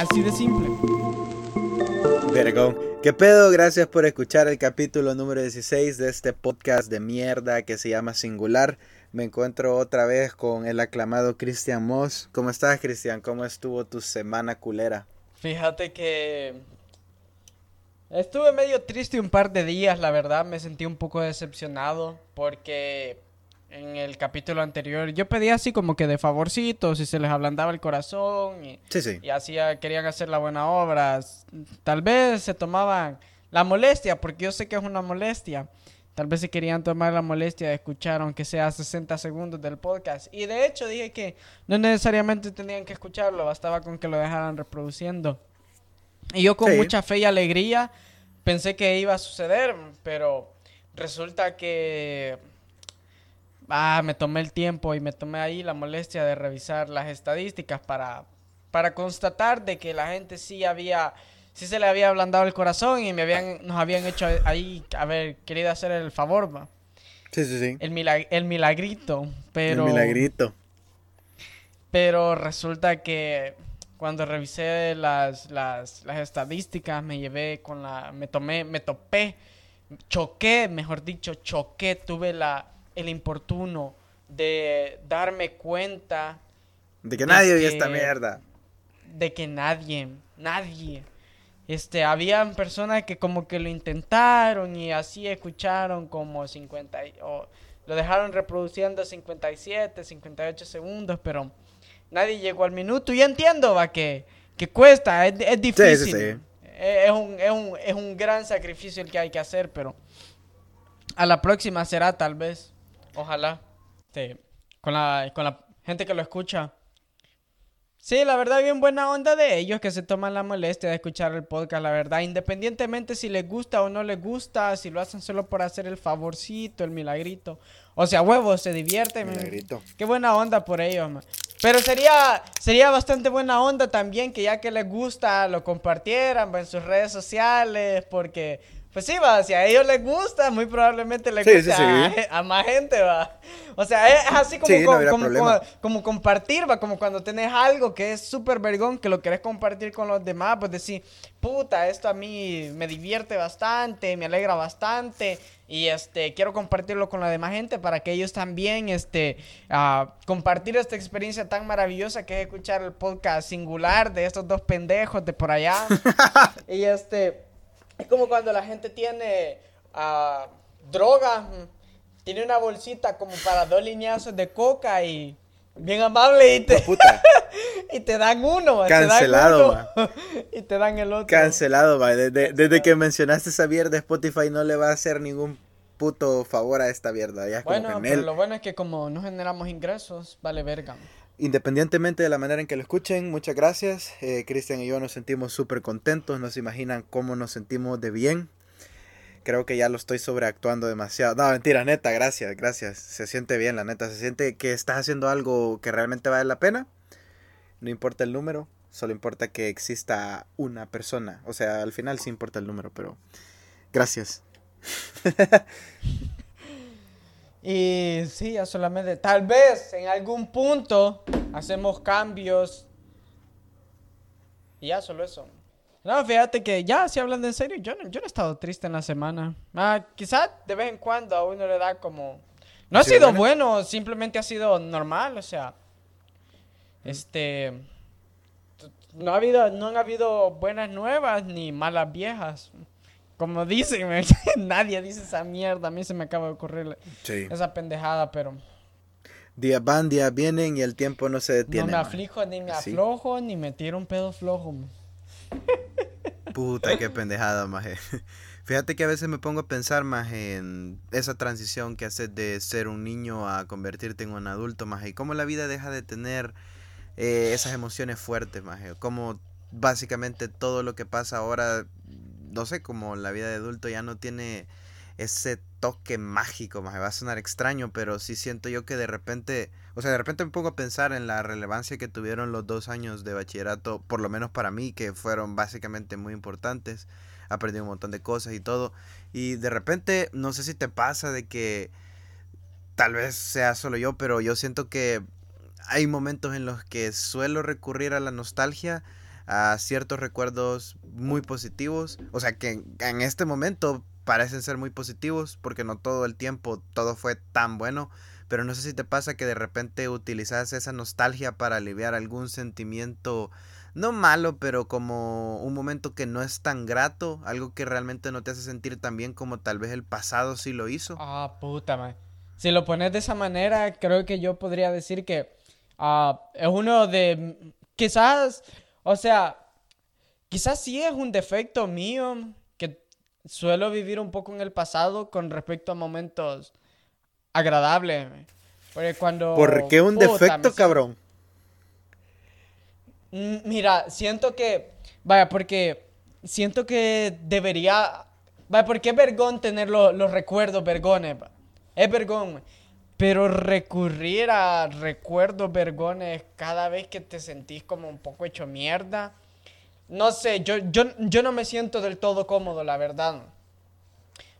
Así de simple. Vergón. ¿Qué pedo? Gracias por escuchar el capítulo número 16 de este podcast de mierda que se llama Singular. Me encuentro otra vez con el aclamado Cristian Moss. ¿Cómo estás, Cristian? ¿Cómo estuvo tu semana culera? Fíjate que estuve medio triste un par de días, la verdad. Me sentí un poco decepcionado porque en el capítulo anterior yo pedía así como que de favorcitos y se les ablandaba el corazón y, Sí, sí. y hacía, querían hacer la buena obra. Tal vez se tomaban la molestia, porque yo sé que es una molestia. Tal vez se querían tomar la molestia de escuchar, aunque sea 60 segundos del podcast. Y de hecho dije que no necesariamente tenían que escucharlo, bastaba con que lo dejaran reproduciendo. Y yo con Sí. mucha fe y alegría pensé que iba a suceder, pero resulta que ah, me tomé el tiempo y me tomé ahí la molestia de revisar las estadísticas para, para constatar de que la gente sí había, sí se le había ablandado el corazón y me habían, nos habían hecho ahí, a ver, querido hacer el favor, va. Sí, sí, sí. El, milag- el milagrito, pero... El milagrito. Pero resulta que cuando revisé las, las, las estadísticas me llevé con la... Me tomé, me topé, choqué, mejor dicho, choqué, tuve la, el importuno de darme cuenta De que nadie vio esta mierda. de que nadie, nadie, este, habían personas que como que lo intentaron y así escucharon como 50, y- o lo dejaron reproduciendo 57, 58 segundos, pero nadie llegó al minuto. Y entiendo, va, que, que cuesta, es, es difícil. sí. Es, es un, es, un, es un gran sacrificio el que hay que hacer, pero a la próxima será tal vez, ojalá, este, con, la, con la gente que lo escucha. Sí, la verdad, bien buena onda de ellos que se toman la molestia de escuchar el podcast, la verdad, independientemente si les gusta o no les gusta, si lo hacen solo por hacer el favorcito, el milagrito. O sea, huevos, se divierten. man. Milagrito. Qué buena onda por ellos, man. Pero sería, sería bastante buena onda también que ya que les gusta, lo compartieran va, en sus redes sociales, porque, pues sí, va, si a ellos les gusta, muy probablemente les Sí, sí, a, sí. a más gente, va. O sea, es así como, no como, compartir, va, como cuando tenés algo que es súper vergón, que lo querés compartir con los demás, pues decir, puta, esto a mí me divierte bastante, me alegra bastante, y este, quiero compartirlo con la demás gente para que ellos también, este, ah, compartir esta experiencia tan maravillosa que es escuchar el podcast singular de estos dos pendejos de por allá. y este, es como cuando la gente tiene ah, droga, mm, tiene una bolsita como para dos lineazos de coca y bien amable y te, y te dan uno, Cancelado, te dan uno, y te dan el otro. Cancelado, va. Desde, desde que mencionaste esa mierda, Spotify no le va a hacer ningún puto favor a esta mierda. Ya Bueno, pero lo bueno es que como no generamos ingresos, vale verga. Independientemente de la manera en que lo escuchen, muchas gracias. Eh, Cristian y yo nos sentimos súper contentos, no se imaginan cómo nos sentimos de bien. Creo que ya lo estoy sobreactuando demasiado. No, mentira, neta, gracias, gracias. Se siente bien, la neta. Se siente que estás haciendo algo que realmente vale la pena. No importa el número, solo importa que exista una persona. O sea, al final sí importa el número, pero gracias. Y sí, ya solamente, tal vez en algún punto hacemos cambios. Y ya, solo eso. No, fíjate que ya, si hablando en serio, yo no, yo no he estado triste en la semana. Ah, quizás de vez en cuando a uno le da como... No ¿Ha sido bueno, simplemente ha sido normal, o sea... Este... No ha habido, no han habido buenas nuevas ni malas viejas. Como dicen, nadie dice esa mierda. A mí se me acaba de ocurrir Sí. esa pendejada, pero Días van, días vienen y el tiempo no se detiene. no me man. aflijo, ni me Sí. aflojo, ni me tiro un pedo flojo. man. Puta, qué pendejada, maje. Fíjate que a veces me pongo a pensar más en esa transición que haces de ser un niño a convertirte en un adulto, maje. Y cómo la vida deja de tener eh, esas emociones fuertes, maje. Cómo básicamente todo lo que pasa ahora, no sé, como la vida de adulto ya no tiene ese toque mágico, maje. Va a sonar extraño, pero sí siento yo que de repente, o sea, de repente me pongo a pensar en la relevancia que tuvieron los dos años de bachillerato, por lo menos para mí, que fueron básicamente muy importantes. Aprendí un montón de cosas y todo. Y de repente, no sé si te pasa de que tal vez sea solo yo, pero yo siento que hay momentos en los que suelo recurrir a la nostalgia a ciertos recuerdos muy positivos, o sea que en este momento parecen ser muy positivos porque no todo el tiempo todo fue tan bueno, pero no sé si te pasa que de repente utilizas esa nostalgia para aliviar algún sentimiento no malo, pero como un momento que no es tan grato, algo que realmente no te hace sentir tan bien como tal vez el pasado sí lo hizo. Ah, puta, man. Si lo pones de esa manera, creo que yo podría decir que ah, es uno de... Quizás, o sea, quizás sí es un defecto mío que suelo vivir un poco en el pasado con respecto a momentos agradables. Porque cuando... ¿Por qué un defecto, cabrón? Mm, mira, siento que, vaya, porque siento que debería, vaya, porque es vergón tener los recuerdos vergones, es vergón, pero recurrir a recuerdos vergones cada vez que te sentís como un poco hecho mierda, no sé, yo, yo, yo no me siento del todo cómodo, la verdad.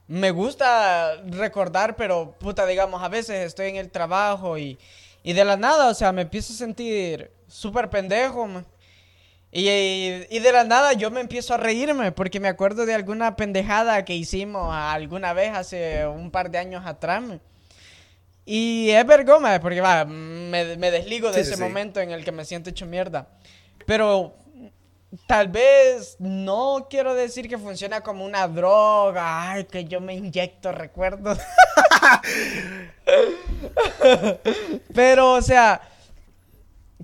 Me gusta recordar, pero puta, digamos, a veces estoy en el trabajo y, y de la nada, o sea, me empiezo a sentir súper pendejo. Y, y, de la nada yo me empiezo a reírme porque me acuerdo de alguna pendejada que hicimos alguna vez hace un par de años atrás. Y es vergüenza porque va, me, desligo de ese momento en el que me siento hecho mierda. Pero tal vez no quiero decir que funciona como una droga, ay, que yo me inyecto recuerdos. Pero, o sea,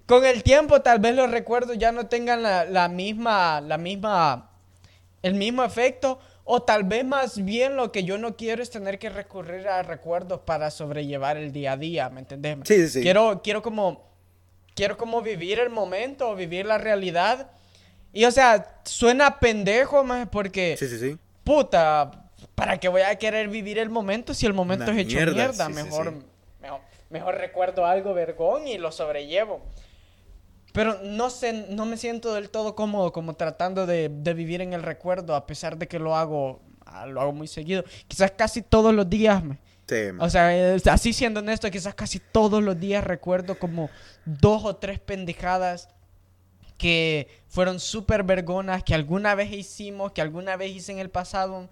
con el tiempo tal vez los recuerdos ya no tengan la, misma, la misma, el mismo efecto. O tal vez más bien lo que yo no quiero es tener que recurrir a recuerdos para sobrellevar el día a día, ¿me entendés? Sí, sí, sí. Quiero, quiero como, quiero como vivir el momento, vivir la realidad. Y o sea, suena pendejo, más porque... Sí, sí, sí. Puta, ¿para qué voy a querer vivir el momento si el momento es hecho mierda? mejor, mejor, mejor recuerdo algo vergón y lo sobrellevo. Pero no sé, no me siento del todo cómodo como tratando de, vivir en el recuerdo, a pesar de que lo hago, ah, lo hago muy seguido. Quizás casi todos los días. Sí, o sea, así siendo honesto, quizás casi todos los días recuerdo como dos o tres pendejadas que fueron súper vergonas, que alguna vez hicimos, que alguna vez hice en el pasado,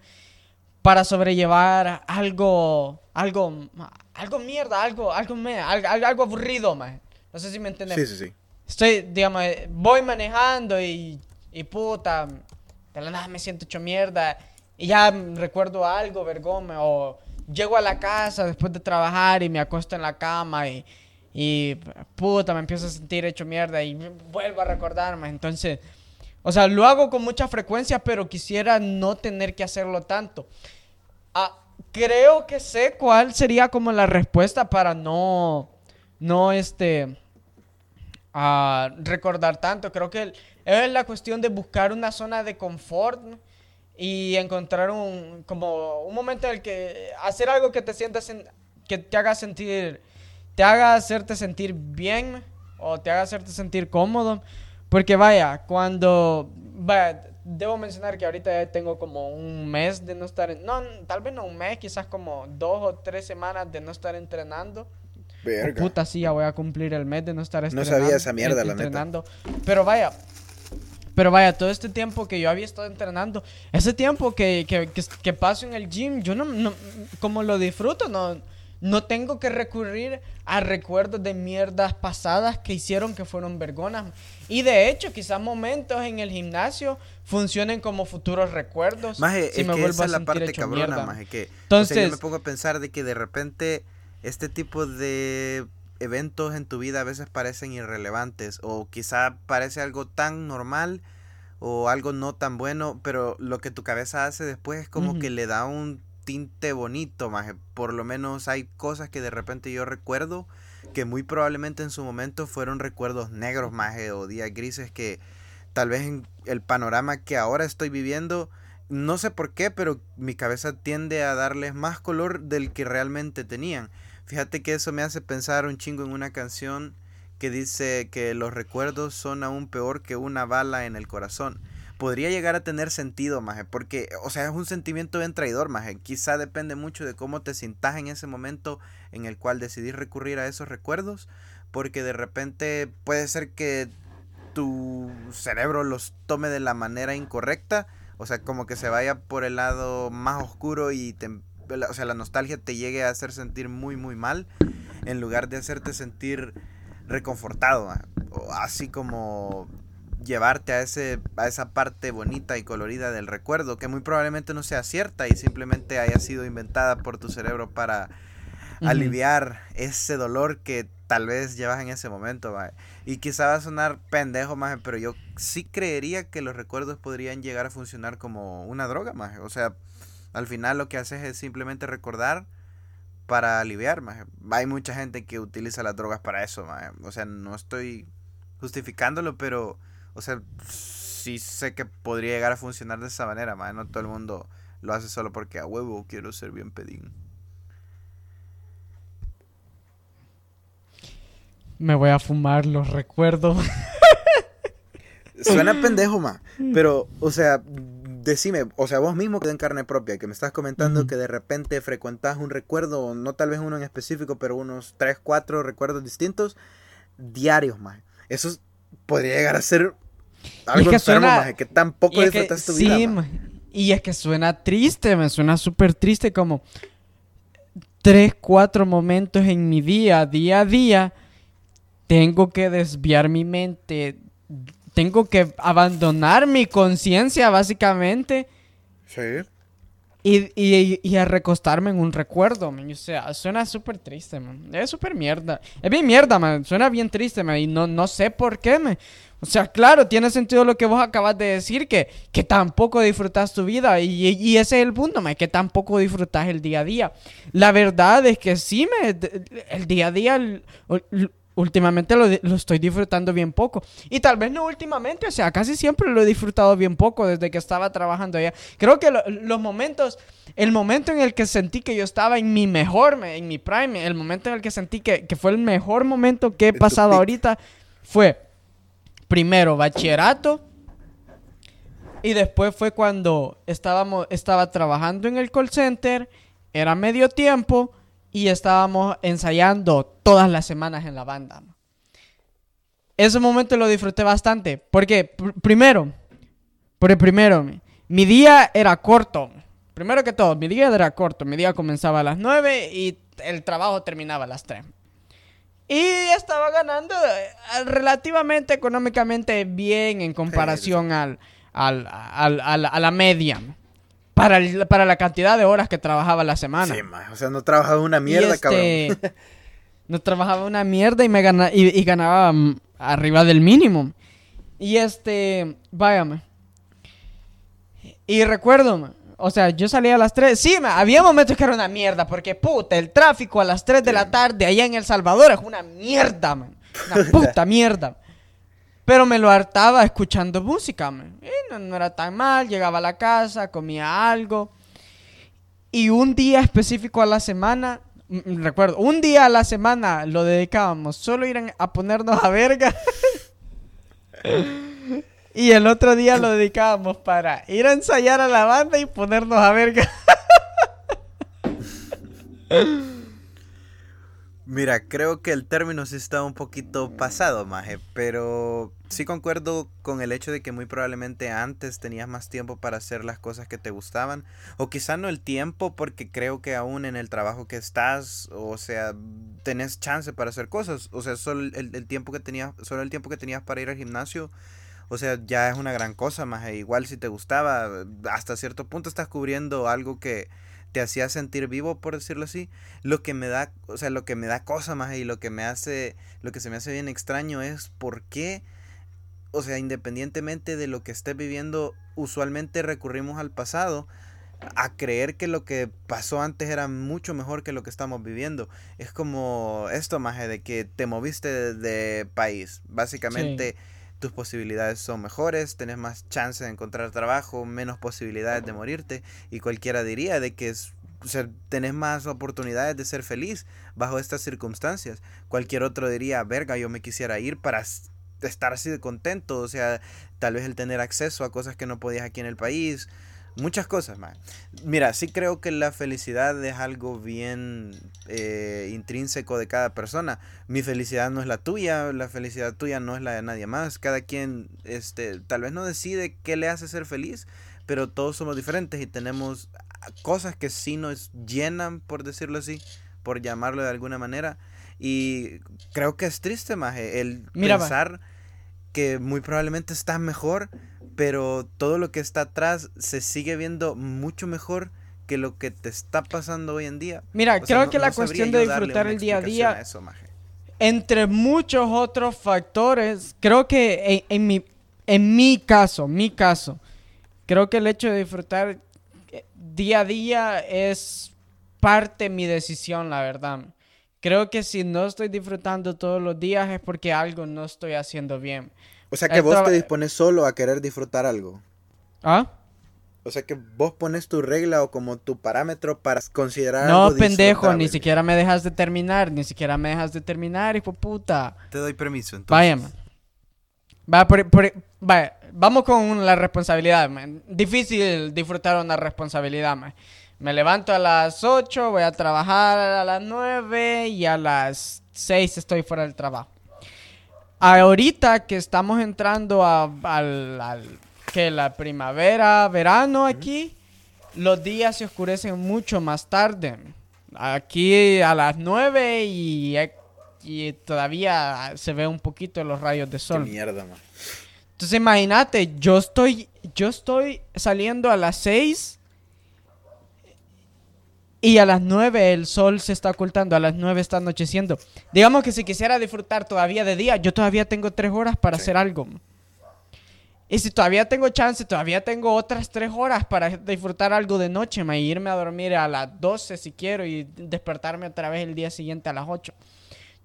para sobrellevar algo, algo, algo mierda, algo, algo, algo, algo aburrido, man. No sé si me entiendes. Sí, sí, sí estoy, digamos, voy manejando y, y puta, de la nada me siento hecho mierda y ya recuerdo algo, vergón, o llego a la casa después de trabajar y me acuesto en la cama y, y puta, me empiezo a sentir hecho mierda y vuelvo a recordarme. Entonces, o sea, lo hago con mucha frecuencia, pero quisiera no tener que hacerlo tanto. Ah, creo que sé cuál sería como la respuesta para no, no, este, a recordar tanto. Creo que es la cuestión de buscar una zona de confort y encontrar un, como un momento en el que hacer algo que te sientas, que te haga sentir, te haga hacerte sentir bien o te haga hacerte sentir cómodo. Porque vaya, cuando, vaya, debo mencionar que ahorita ya tengo como un mes de no estar, no, tal vez no un mes, quizás como dos o tres semanas de no estar entrenando. Verga. puta, sí, ya voy a cumplir el mes de no estar No sabía esa mierda, la entrenando. Pero vaya, pero vaya, todo este tiempo que yo había estado entrenando, ese tiempo que, que, que, paso en el gym, yo no, no, como lo disfruto, no, no tengo que recurrir a recuerdos de mierdas pasadas que hicieron que fueron vergonas. Y de hecho, quizás momentos en el gimnasio funcionen como futuros recuerdos. Maje, si me que esa es la parte cabrona, maje, que Entonces, yo me pongo a pensar de que de repente este tipo de eventos en tu vida a veces parecen irrelevantes o quizá parece algo tan normal o algo no tan bueno, pero lo que tu cabeza hace después es como que le da un tinte bonito, más Por lo menos hay cosas que de repente yo recuerdo que muy probablemente en su momento fueron recuerdos negros, más o días grises que tal vez en el panorama que ahora estoy viviendo no sé por qué, pero mi cabeza tiende a darles más color del que realmente tenían. Fíjate que eso me hace pensar un chingo en una canción que dice que los recuerdos son aún peor que una bala en el corazón. Podría llegar a tener sentido, maje, porque, o sea, es un sentimiento bien traidor, maje. Quizá depende mucho de cómo te sintas en ese momento en el cual decidís recurrir a esos recuerdos, porque de repente puede ser que tu cerebro los tome de la manera incorrecta, o sea, como que se vaya por el lado más oscuro y te, o sea, la nostalgia te llegue a hacer sentir muy, muy mal, en lugar de hacerte sentir reconfortado, así como llevarte a, ese, a esa parte bonita y colorida del recuerdo, que muy probablemente no sea cierta y simplemente haya sido inventada por tu cerebro para aliviar ese dolor que tal vez llevas en ese momento. Y quizá va a sonar pendejo, más pero yo sí creería que los recuerdos podrían llegar a funcionar como una droga, más O sea, al final lo que haces es simplemente recordar para aliviar, Hay mucha gente que utiliza las drogas para eso, O sea, no estoy justificándolo, pero o sea, sí sé que podría llegar a funcionar de esa manera, man. No todo el mundo lo hace solo porque a huevo quiero ser bien pedín. Me voy a fumar los recuerdos. Suena pendejo, ma. Pero, o sea, decime, o sea, vos mismo que en carne propia, que me estás comentando que de repente frecuentas un recuerdo, no tal vez uno en específico, pero unos 3, 4 recuerdos distintos, diarios, más. Eso podría llegar a ser algo que suena, que tampoco disfrutas tu vida. Sí, y es que suena triste, me suena súper triste como tres, cuatro momentos en mi día, día a día, tengo que desviar mi mente, tengo que abandonar mi conciencia básicamente. Sí. Y, y, y, a recostarme en un recuerdo, man. O sea, suena súper triste, man. Es súper mierda. Es bien mierda, man. Suena bien triste, man. Y no, no sé por qué, man. O sea, claro, tiene sentido lo que vos acabas de decir, que, que tampoco disfrutas tu vida. Y, y ese es el punto, man, que tampoco disfrutas el día a día. La verdad es que sí, me, el día a día últimamente lo, estoy disfrutando bien poco. Y tal vez no últimamente, o sea, casi siempre lo he disfrutado bien poco desde que estaba trabajando allá. Creo que los momentos, el momento en el que sentí que yo estaba en mi mejor, en mi prime, el momento en el que sentí que, fue el mejor momento que he pasado ahorita, fue primero bachillerato. Y después fue cuando estábamos, estaba trabajando en el call center, era medio tiempo y estábamos ensayando todas las semanas en la banda. Ese momento lo disfruté bastante. Porque, primero, porque primero, mi día era corto. Primero que todo, mi día era corto. Mi día comenzaba a las 9 y el trabajo terminaba a las 3. Y estaba ganando eh, relativamente económicamente bien en comparación al, al, a la media para, para la cantidad de horas que trabajaba la semana. Sí, o sea, no trabajaba una mierda, cabrón. Este, no trabajaba una mierda y me ganaba, y, ganaba mm, arriba del mínimo. Y este, váyame. Y recuerdo, o sea, yo salía a las 3. Sí, había momentos que era una mierda, porque puta, el tráfico a las 3 de la tarde allá en El Salvador es una mierda, man. Una puta mierda. Pero me lo hartaba escuchando música. Y no, era tan mal, llegaba a la casa, comía algo. Y un día específico a la semana, recuerdo, un día a la semana lo dedicábamos solo ir a ponernos a verga. y el otro día lo dedicábamos para ir a ensayar a la banda y ponernos a verga. Mira, creo que el término sí está un poquito pasado, Maje, pero sí concuerdo con el hecho de que muy probablemente antes tenías más tiempo para hacer las cosas que te gustaban, o quizá no el tiempo, porque creo que aún en el trabajo que estás, o sea, tenés chance para hacer cosas, o sea, solo el, tiempo que tenías, solo el tiempo que tenías para ir al gimnasio, o sea, ya es una gran cosa, Maje, igual si te gustaba, hasta cierto punto estás cubriendo algo que te hacía sentir vivo, por decirlo así. Lo que me da, o sea, lo que me da cosa más y lo que me hace, lo que se me hace bien extraño es por qué, o sea, independientemente de lo que estés viviendo, usualmente recurrimos al pasado a creer que lo que pasó antes era mucho mejor que lo que estamos viviendo. Es como esto, Maje, de que te moviste de, país. Básicamente tus posibilidades son mejores, tenés más chance de encontrar trabajo, menos posibilidades de morirte y cualquiera diría de que es, tenés más oportunidades de ser feliz bajo estas circunstancias. Cualquier otro diría, verga, yo me quisiera ir para estar así de contento, o sea, tal vez el tener acceso a cosas que no podías aquí en el país, muchas cosas, más. Mira, sí creo que la felicidad es algo bien eh, intrínseco de cada persona. Mi felicidad no es la tuya, la felicidad tuya no es la de nadie más. Cada quien, este, tal vez no decide qué le hace ser feliz, pero todos somos diferentes y tenemos cosas que sí nos llenan, por decirlo así, por llamarlo de alguna manera. Y creo que es triste, más el pensar que muy probablemente estás mejor, pero todo lo que está atrás se sigue viendo mucho mejor que lo que te está pasando hoy en día. Mira, creo que la cuestión de disfrutar el día a día, entre muchos otros factores, creo que en, mi, en mi caso, mi caso, creo que el hecho de disfrutar eh, día a día es parte de mi decisión, la verdad. Creo que si no estoy disfrutando todos los días es porque algo no estoy haciendo bien. O sea que vos te dispones solo a querer disfrutar algo. ¿Ah? O sea que vos pones tu regla o como tu parámetro para considerar No, pendejo, ni siquiera me dejas de terminar, ni siquiera me dejas de terminar, hijo puta. Te doy permiso, entonces. Vaya, man. Va, por, vaya, vamos con la responsabilidad, man. Difícil disfrutar una responsabilidad, man. Me levanto a las 8, voy a trabajar a las 9 y a las 6 estoy fuera del trabajo ahorita que estamos entrando a, al, que la primavera, verano aquí, los días se oscurecen mucho más tarde. Aquí a las 9 y, y todavía se ve un poquito los rayos de sol. Qué mierda, man. Entonces imagínate, yo estoy, yo estoy saliendo a las 6 y a las 9 el sol se está ocultando, a las 9 está anocheciendo. Digamos que si quisiera disfrutar todavía de día, yo todavía tengo 3 horas para hacer algo. Y si todavía tengo chance, todavía tengo otras 3 horas para disfrutar algo de noche, y irme a dormir a las 12 si quiero y despertarme otra vez el día siguiente a las 8.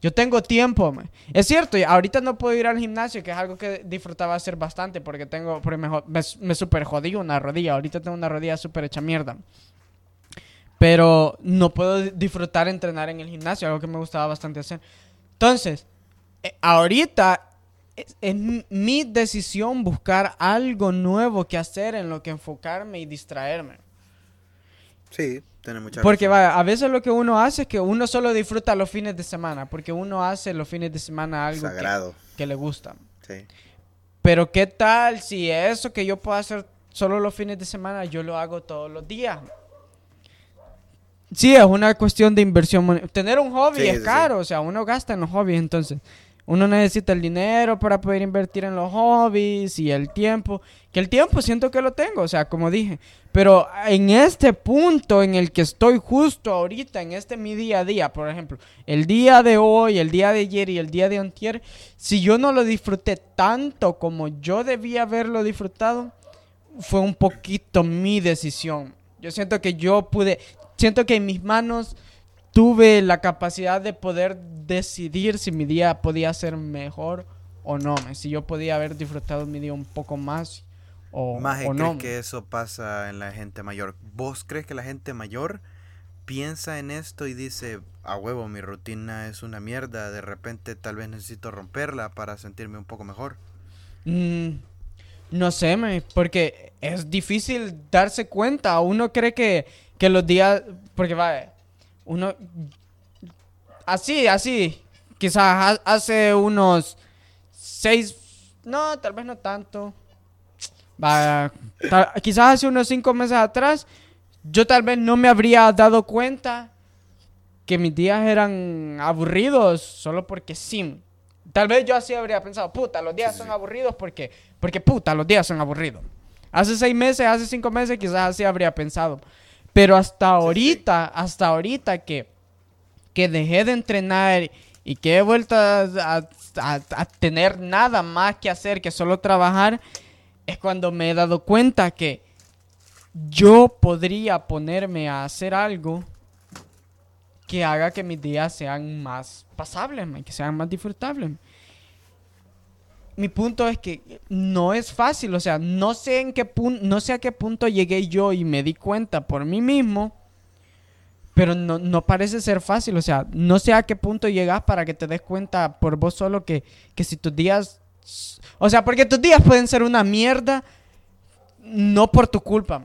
Yo tengo tiempo, es cierto, y ahorita no puedo ir al gimnasio, que es algo que disfrutaba hacer bastante porque tengo, porque me, me, me super jodí una rodilla, ahorita tengo una rodilla súper hecha mierda. Pero no puedo disfrutar entrenar en el gimnasio, algo que me gustaba bastante hacer. Entonces, eh, ahorita es, mi decisión buscar algo nuevo que hacer en lo que enfocarme y distraerme. Sí, tiene mucha Porque a veces lo que uno hace es que uno solo disfruta los fines de semana, porque uno hace los fines de semana algo Que, que, le gusta. Sí. Pero qué tal si eso que yo puedo hacer solo los fines de semana, yo lo hago todos los días. Sí, es una cuestión de inversión. Tener un hobby es caro, o sea, uno gasta en los hobbies, entonces uno necesita el dinero para poder invertir en los hobbies y el tiempo. Que el tiempo siento que lo tengo, o sea, como dije. Pero en este punto en el que estoy justo ahorita, en este mi día a día, por ejemplo, el día de hoy, el día de ayer y el día de antier, si yo no lo disfruté tanto como yo debía haberlo disfrutado, fue un poquito mi decisión. Yo siento que yo pude, siento que en mis manos tuve la capacidad de poder decidir si mi día podía ser mejor o no, si yo podía haber disfrutado mi día un poco más o, más o no. que eso pasa en la gente mayor? ¿Vos crees que la gente mayor piensa en esto y dice, a huevo, mi rutina es una mierda, de repente tal vez necesito romperla para sentirme un poco mejor? Mm, no sé, porque es difícil darse cuenta. Uno cree que que los días, porque va, uno, así, así, quizás hace unos seis, no, tal vez no tanto, va, quizás hace unos cinco meses atrás, yo tal vez no me habría dado cuenta que mis días eran aburridos solo porque sí. Tal vez yo así habría pensado, puta, los días son aburridos porque, porque puta, los días son aburridos. Hace seis meses, hace cinco meses, quizás así habría pensado. Pero hasta ahorita, hasta ahorita que, que dejé de entrenar y que he vuelto a, tener nada más que hacer que solo trabajar, es cuando me he dado cuenta que yo podría ponerme a hacer algo que haga que mis días sean más pasables, que sean más disfrutables mi punto es que no es fácil, o sea, no sé en qué punto, no sé a qué punto llegué yo y me di cuenta por mí mismo, pero no, parece ser fácil, o sea, no sé a qué punto llegas para que te des cuenta por vos solo que, que si tus días, o sea, porque tus días pueden ser una mierda, no por tu culpa.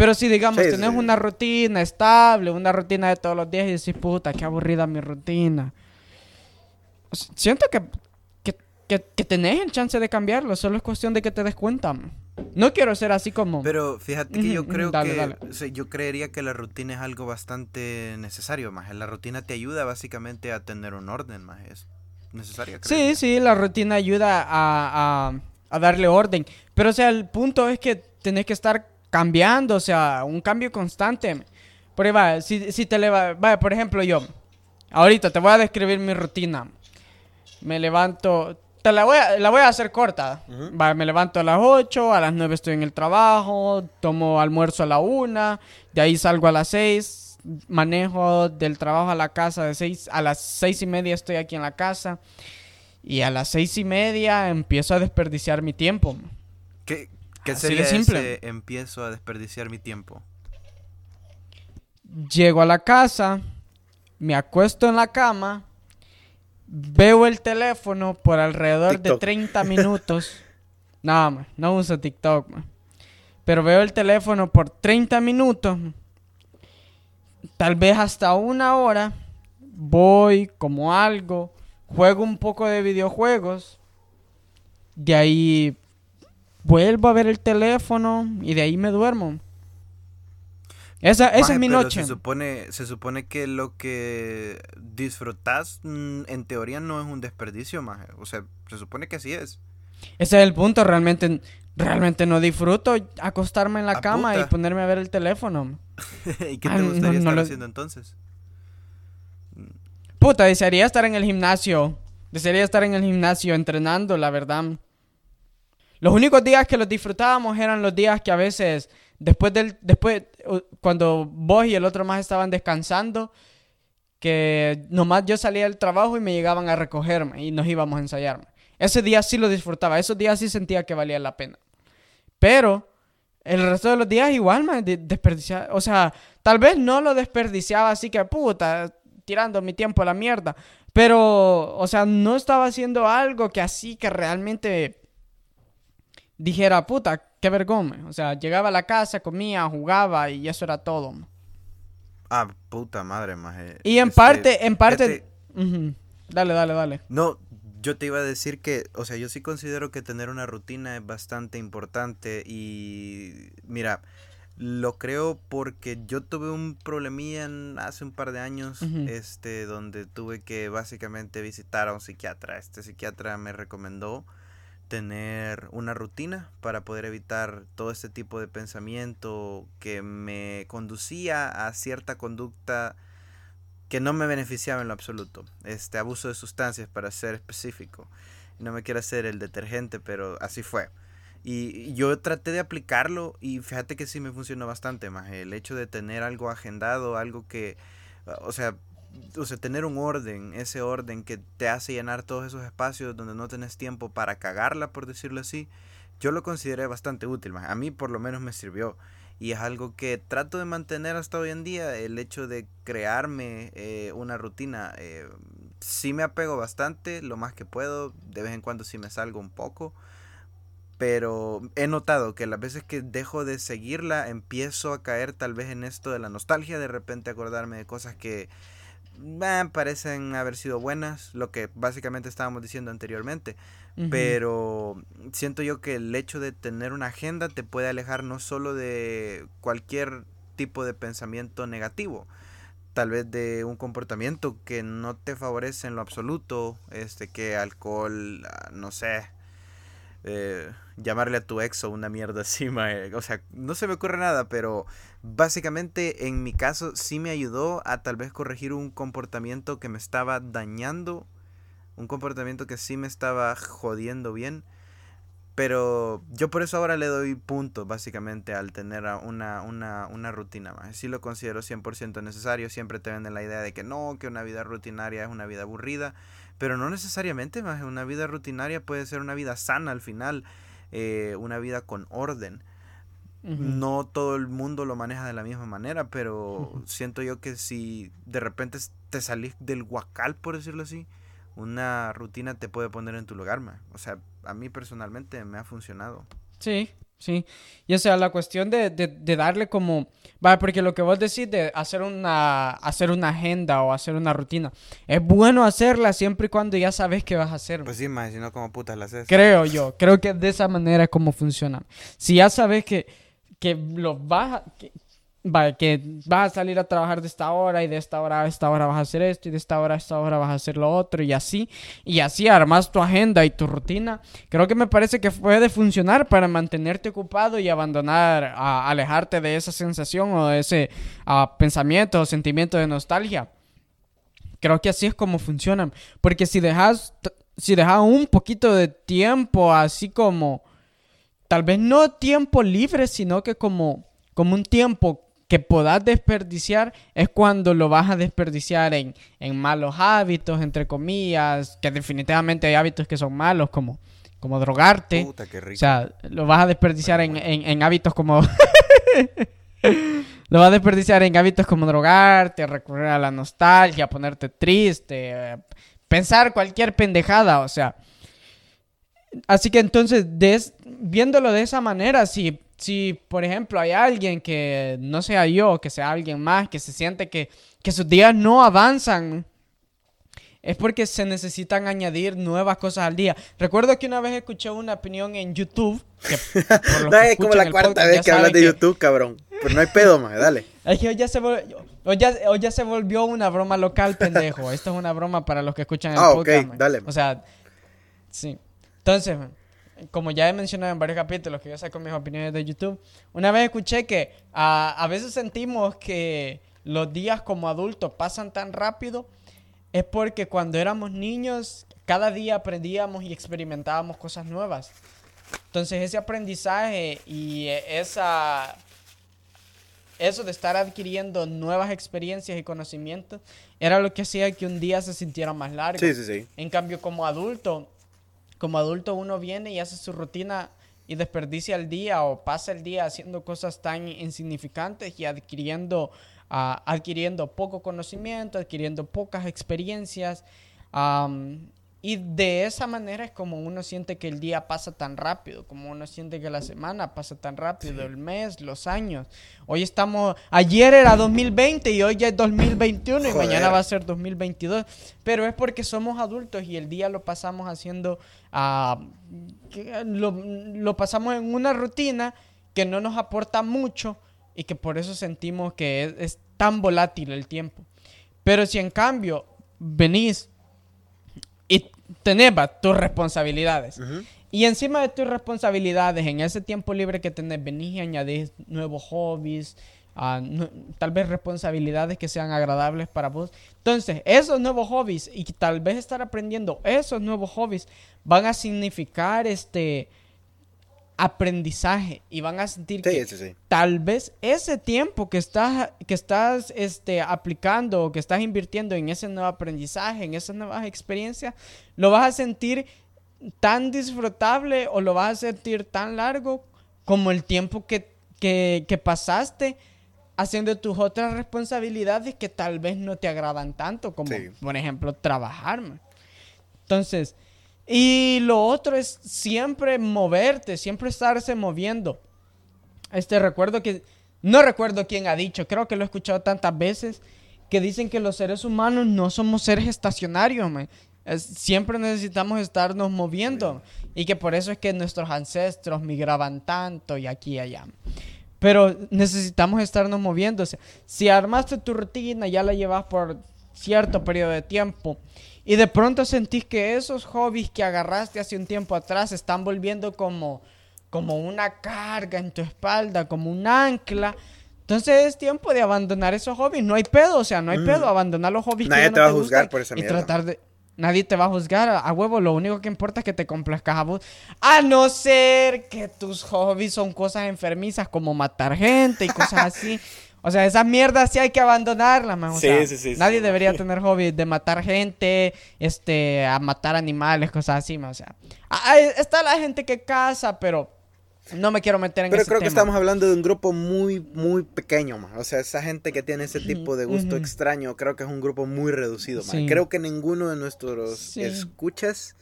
Pero si, digamos, Sí, tenés sí. una rutina estable, una rutina de todos los días y decís, puta, qué aburrida mi rutina. Siento que, que, que, que tenés el chance de cambiarlo, solo es cuestión de que te des cuenta. No quiero ser así como... Pero fíjate que yo creo dale, que, dale. o sea, yo creería que la rutina es algo bastante necesario, más. La rutina te ayuda básicamente a tener un orden, más. Es necesaria. Sí, creería. sí, la rutina ayuda a, a- a darle orden. Pero, o sea, el punto es que tenés que estar cambiando, o sea, un cambio constante. Por ahí va, si, si te leva, va, por ejemplo, yo, ahorita te voy a describir mi rutina. Me levanto, te la voy a, la voy a hacer corta. Va, me levanto a las 8, a las 9 estoy en el trabajo, tomo almuerzo a la 1, de ahí salgo a las 6, manejo del trabajo a la casa de 6, a las 6 y media estoy aquí en la casa. Y a las seis y media empiezo a desperdiciar mi tiempo. ¿Qué, qué Así de sería simple. ese empiezo a desperdiciar mi tiempo? Llego a la casa, me acuesto en la cama, veo el teléfono por alrededor de TikTok. 30 minutos. no, man, no uso TikTok, man. Pero veo el teléfono por 30 minutos. Tal vez hasta una hora. Voy, como algo, juego un poco de videojuegos. De ahí vuelvo a ver el teléfono y de ahí me duermo. Esa, esa Maje, es mi noche. Se supone, se supone que lo que disfrutas, mm, en teoría, no es un desperdicio, más. O sea, se supone que así es. Ese es el punto, realmente, realmente no disfruto acostarme en la Ah, cama y ponerme a ver el teléfono. ¿Y qué te gustaría no estar lo- haciendo entonces? Puta, desearía estar en el gimnasio. Desearía estar en el gimnasio entrenando, la verdad. Los únicos días que los disfrutábamos eran los días que a veces, después del, después, cuando vos y el otro más estaban descansando, que nomás yo salía del trabajo y me llegaban a recogerme y nos íbamos a ensayar. Ese día sí lo disfrutaba, esos días sí sentía que valía la pena. Pero el resto de los días igual, de- desperdiciaba. O sea, tal vez no lo desperdiciaba así que puta, tirando mi tiempo a la mierda. Pero, o sea, no estaba haciendo algo que así que realmente dijera, puta, qué vergüenza. O sea, llegaba a la casa, comía, jugaba y eso era todo. man. Ah, puta madre, maje. Y en Este, parte, en parte... Dale, dale, dale. No, yo te iba a decir que, o sea, yo sí considero que tener una rutina es bastante importante y mira, lo creo porque yo tuve un problemilla en- hace un par de años, este, donde tuve que básicamente visitar a un psiquiatra. Este psiquiatra me recomendó tener una rutina para poder evitar todo este tipo de pensamiento que me conducía a cierta conducta que no me beneficiaba en lo absoluto. Este abuso de sustancias para ser específico. No me quiero hacer el detergente, pero así fue. Y yo traté de aplicarlo y fíjate que sí me funcionó bastante más. El hecho de tener algo agendado, algo que, o sea, o sea, tener un orden, ese orden que te hace llenar todos esos espacios donde no tenés tiempo para cagarla, por decirlo así, yo lo consideré bastante útil. A mí por lo menos me sirvió. Y es algo que trato de mantener hasta hoy en día, el hecho de crearme eh, una rutina. Eh, sí me apego bastante, lo más que puedo, de vez en cuando sí me salgo un poco. Pero he notado que las veces que dejo de seguirla, empiezo a caer tal vez en esto de la nostalgia, de repente acordarme de cosas que eh, parecen haber sido buenas, lo que básicamente estábamos diciendo anteriormente. Pero siento yo que el hecho de tener una agenda te puede alejar no solo de cualquier tipo de pensamiento negativo, tal vez de un comportamiento que no te favorece en lo absoluto, este que alcohol, ah, no sé, eh, llamarle a tu ex o una mierda así, mae, o sea, no se me ocurre nada, pero básicamente en mi caso sí me ayudó a tal vez corregir un comportamiento que me estaba dañando, un comportamiento que sí me estaba jodiendo bien. Pero yo por eso ahora le doy puntos básicamente al tener una, una, una rutina más. Sí lo considero 100% necesario. Siempre te venden la idea de que no, que una vida rutinaria es una vida aburrida. Pero no necesariamente más. Una vida rutinaria puede ser una vida sana al final. Eh, una vida con orden. No todo el mundo lo maneja de la misma manera, pero siento yo que si de repente te salís del guacal, por decirlo así, una rutina te puede poner en tu lugar. O sea, a mí personalmente me ha funcionado. Sí, Sí, y o sea, la cuestión de, de, darle como, va, porque lo que vos decís de hacer una, hacer una agenda o hacer una rutina, es bueno hacerla siempre y cuando ya sabes qué vas a hacer. Pues sí, más, si no, como putas la haces? Creo yo, creo que de esa manera es como funciona. Si ya sabes que, que lo vas a, va, que vas a salir a trabajar de esta hora y de esta hora a esta hora vas a hacer esto y de esta hora a esta hora vas a hacer lo otro y así. Y así armas tu agenda y tu rutina. Creo que me parece que puede funcionar para mantenerte ocupado y abandonar, a, alejarte de esa sensación o de ese pensamiento o sentimiento de nostalgia. Creo que así es como funcionan. Porque si dejas, si dejas un poquito de tiempo así como, tal vez no tiempo libre, sino que como, como un tiempo que puedas desperdiciar es cuando lo vas a desperdiciar en, malos hábitos, entre comillas, que definitivamente hay hábitos que son malos, como, como drogarte. Puta, qué rico. O sea, lo vas a desperdiciar en, hábitos como... lo vas a desperdiciar en hábitos como drogarte, recurrir a la nostalgia, ponerte triste, pensar cualquier pendejada, o sea. Así que entonces, viéndolo de esa manera, si si, por ejemplo, hay alguien que no sea yo, que sea alguien más, que se siente que, sus días no avanzan, es porque se necesitan añadir nuevas cosas al día. Recuerdo que una vez escuché una opinión en YouTube. no, es como la cuarta vez que hablas de YouTube, cabrón. Pero no hay pedo, más, dale. Es que hoy ya, se volvió, una broma local, pendejo. Esto es una broma para los que escuchan el ah, podcast. Ok, dale. O sea, sí. Entonces, como ya he mencionado en varios capítulos que yo saco mis opiniones de YouTube, una vez escuché que a veces sentimos que los días como adultos pasan tan rápido, es porque cuando éramos niños, cada día aprendíamos y experimentábamos cosas nuevas. Entonces ese aprendizaje y esa, eso de estar adquiriendo nuevas experiencias y conocimientos era lo que hacía que un día se sintiera más largo. Sí, sí, sí. En cambio, como adulto, como adulto uno viene y hace su rutina y desperdicia el día o pasa el día haciendo cosas tan insignificantes y adquiriendo, ah, adquiriendo poco conocimiento, adquiriendo pocas experiencias. Y de esa manera es como uno siente que el día pasa tan rápido, como uno siente que la semana pasa tan rápido, el mes, los años. Hoy estamos, ayer era 2020 y hoy ya es 2021 y mañana va a ser 2022. Pero es porque somos adultos y el día lo pasamos haciendo, uh, lo, lo pasamos en una rutina que no nos aporta mucho y que por eso sentimos que es, es tan volátil el tiempo. Pero si en cambio venís y tenés tus responsabilidades. Y encima de tus responsabilidades, en ese tiempo libre que tenés, venís y añadís nuevos hobbies, ah, tal vez responsabilidades que sean agradables para vos. Entonces, esos nuevos hobbies y tal vez estar aprendiendo esos nuevos hobbies van a significar este aprendizaje y van a sentir que tal vez ese tiempo que estás, que estás este, aplicando o que estás invirtiendo en ese nuevo aprendizaje, en esas nuevas experiencias, lo vas a sentir tan disfrutable o lo vas a sentir tan largo como el tiempo que, que pasaste haciendo tus otras responsabilidades que tal vez no te agradan tanto, como por ejemplo trabajar. Entonces, y lo otro es siempre moverte, siempre estarse moviendo. Este recuerdo que, no recuerdo quién ha dicho, creo que lo he escuchado tantas veces, que dicen que los seres humanos no somos seres estacionarios, siempre necesitamos estarnos moviendo y que por eso es que nuestros ancestros migraban tanto y aquí y allá. Pero necesitamos estarnos moviendo. Si armaste tu rutina, ya la llevas por cierto periodo de tiempo y de pronto sentís que esos hobbies que agarraste hace un tiempo atrás están volviendo como, como una carga en tu espalda, como un ancla. Entonces es tiempo de abandonar esos hobbies. No hay pedo, o sea, no hay mm. pedo. Abandonar los hobbies. Nadie te va a juzgar por esa mierda. Y tratar de... Nadie te va a juzgar a, huevo. Lo único que importa es que te complazcas a vos. A no ser que tus hobbies son cosas enfermizas como matar gente y cosas así. O sea, esa mierda sí hay que abandonarla, man. sí, sí, sí, nadie debería tener hobby de matar gente, este, a matar animales, cosas así, man. O sea, está la gente que caza, pero no me quiero meter en Pero creo que estamos hablando de un grupo muy, muy pequeño, man. O sea, esa gente que tiene ese tipo de gusto extraño, creo que es un grupo muy reducido, man. Creo que ninguno de nuestros escuchas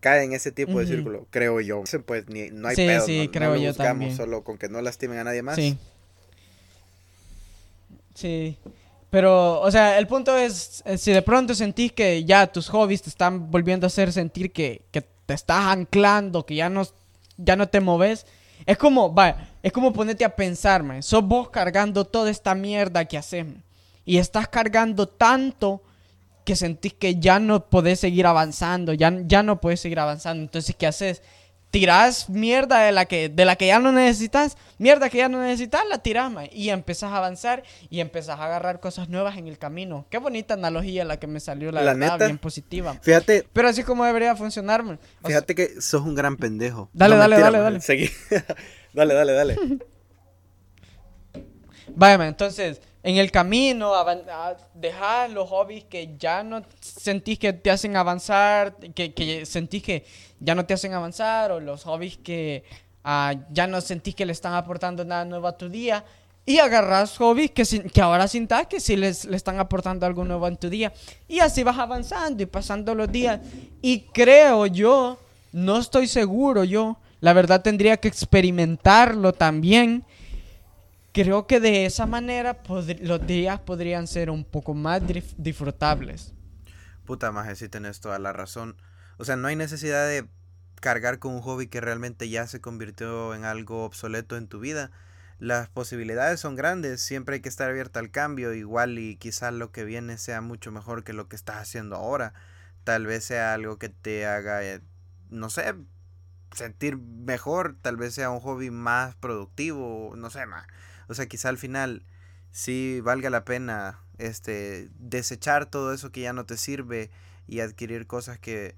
cae en ese tipo de círculo, creo yo. Pues ni, no hay Sí, pedo, sí, no- no, creo lo yo buscamos, también. solo con que no lastimen a nadie más. Sí. Sí. Pero, o sea, el punto es, eh, si de pronto sentís que ya tus hobbies te están volviendo a hacer sentir que, que te estás anclando, que ya no, ya no te moves, es como, vaya, es como ponerte a pensar, man. Sos vos cargando toda esta mierda que haces, man. Y estás cargando tanto que sentís que ya no podés seguir avanzando, ya, ya no puedes seguir avanzando. Entonces, ¿qué haces? Tirás mierda de la que, de la que ya no necesitas, mierda que ya no necesitas, la tirás, man, y empezás a avanzar y empezás a agarrar cosas nuevas en el camino. Qué bonita analogía la que me salió, la, La verdad, neta. bien positiva. Fíjate, Pero así como debería funcionar, man. O sea, fíjate que sos un gran pendejo. Dale, dale, mentira, dale, dale. Seguí. dale, dale, dale. Vaya, man, entonces, en el camino, dejar los hobbies que ya no sentís que te hacen avanzar, que, que sentís que ya no te hacen avanzar, o los hobbies que ah, ya no sentís que le están aportando nada nuevo a tu día, y agarras hobbies que, que ahora sintas que sí les, le están aportando algo nuevo en tu día, y así vas avanzando y pasando los días. Y creo yo, no estoy seguro yo, la verdad tendría que experimentarlo también. Creo que de esa manera los días podrían ser un poco más disfrutables. Puta maje, sí tenés toda la razón. O sea, no hay necesidad de cargar con un hobby que realmente ya se convirtió en algo obsoleto en tu vida. Las posibilidades son grandes, siempre hay que estar abierta al cambio, igual y quizás lo que viene sea mucho mejor que lo que estás haciendo ahora. Tal vez sea algo que te haga, eh, no sé, sentir mejor, tal vez sea un hobby más productivo, no sé, más. O sea, quizá al final sí valga la pena este desechar todo eso que ya no te sirve y adquirir cosas que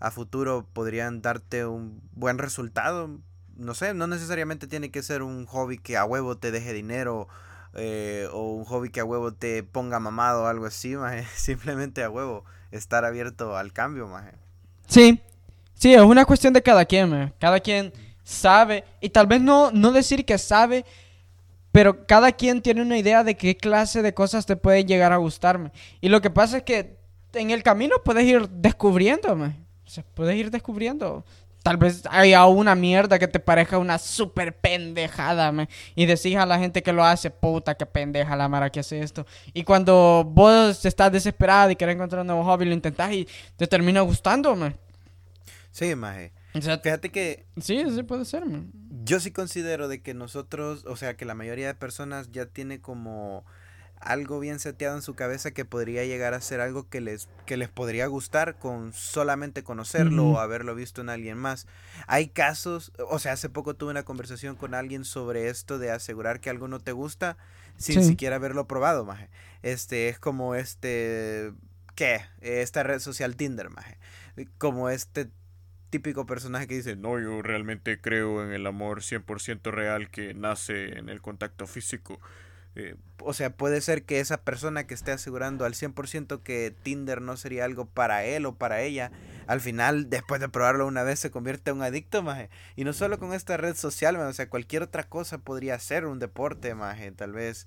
a futuro podrían darte un buen resultado. No sé, no necesariamente tiene que ser un hobby que a huevo te deje dinero eh, o un hobby que a huevo te ponga mamado o algo así. Simplemente a huevo estar abierto al cambio, maje. Sí, sí, es una cuestión de cada quien. Cada quien sabe, y tal vez no, no decir que sabe, pero cada quien tiene una idea de qué clase de cosas te pueden llegar a gustarme. Y lo que pasa es que en el camino puedes ir descubriendo, man. O sea, puedes ir descubriendo. Tal vez haya una mierda que te parezca una super pendejada, man. Y decís a la gente que lo hace, puta, qué pendeja la mara que hace esto. Y cuando vos estás desesperado y querés encontrar un nuevo hobby, lo intentás y te termina gustando, man. Sí, maje. O sea, Fíjate que sí, sí puede ser, man. Yo sí considero de que nosotros, o sea, que la mayoría de personas ya tiene como algo bien seteado en su cabeza que podría llegar a ser algo que les, que les podría gustar con solamente conocerlo o haberlo visto en alguien más. Hay casos, o sea, hace poco tuve una conversación con alguien sobre esto de asegurar que algo no te gusta sin Sí. siquiera haberlo probado, maje. Este, es como este, ¿qué? Esta red social Tinder, maje. Como este típico personaje que dice, no, yo realmente creo en el amor 100% real que nace en el contacto físico. Eh, o sea, puede ser que esa persona que esté asegurando al 100% que Tinder no sería algo para él o para ella, al final, después de probarlo una vez, se convierte en un adicto, maje. Y no solo con esta red social, maje, o sea, cualquier otra cosa podría ser un deporte, maje, tal vez,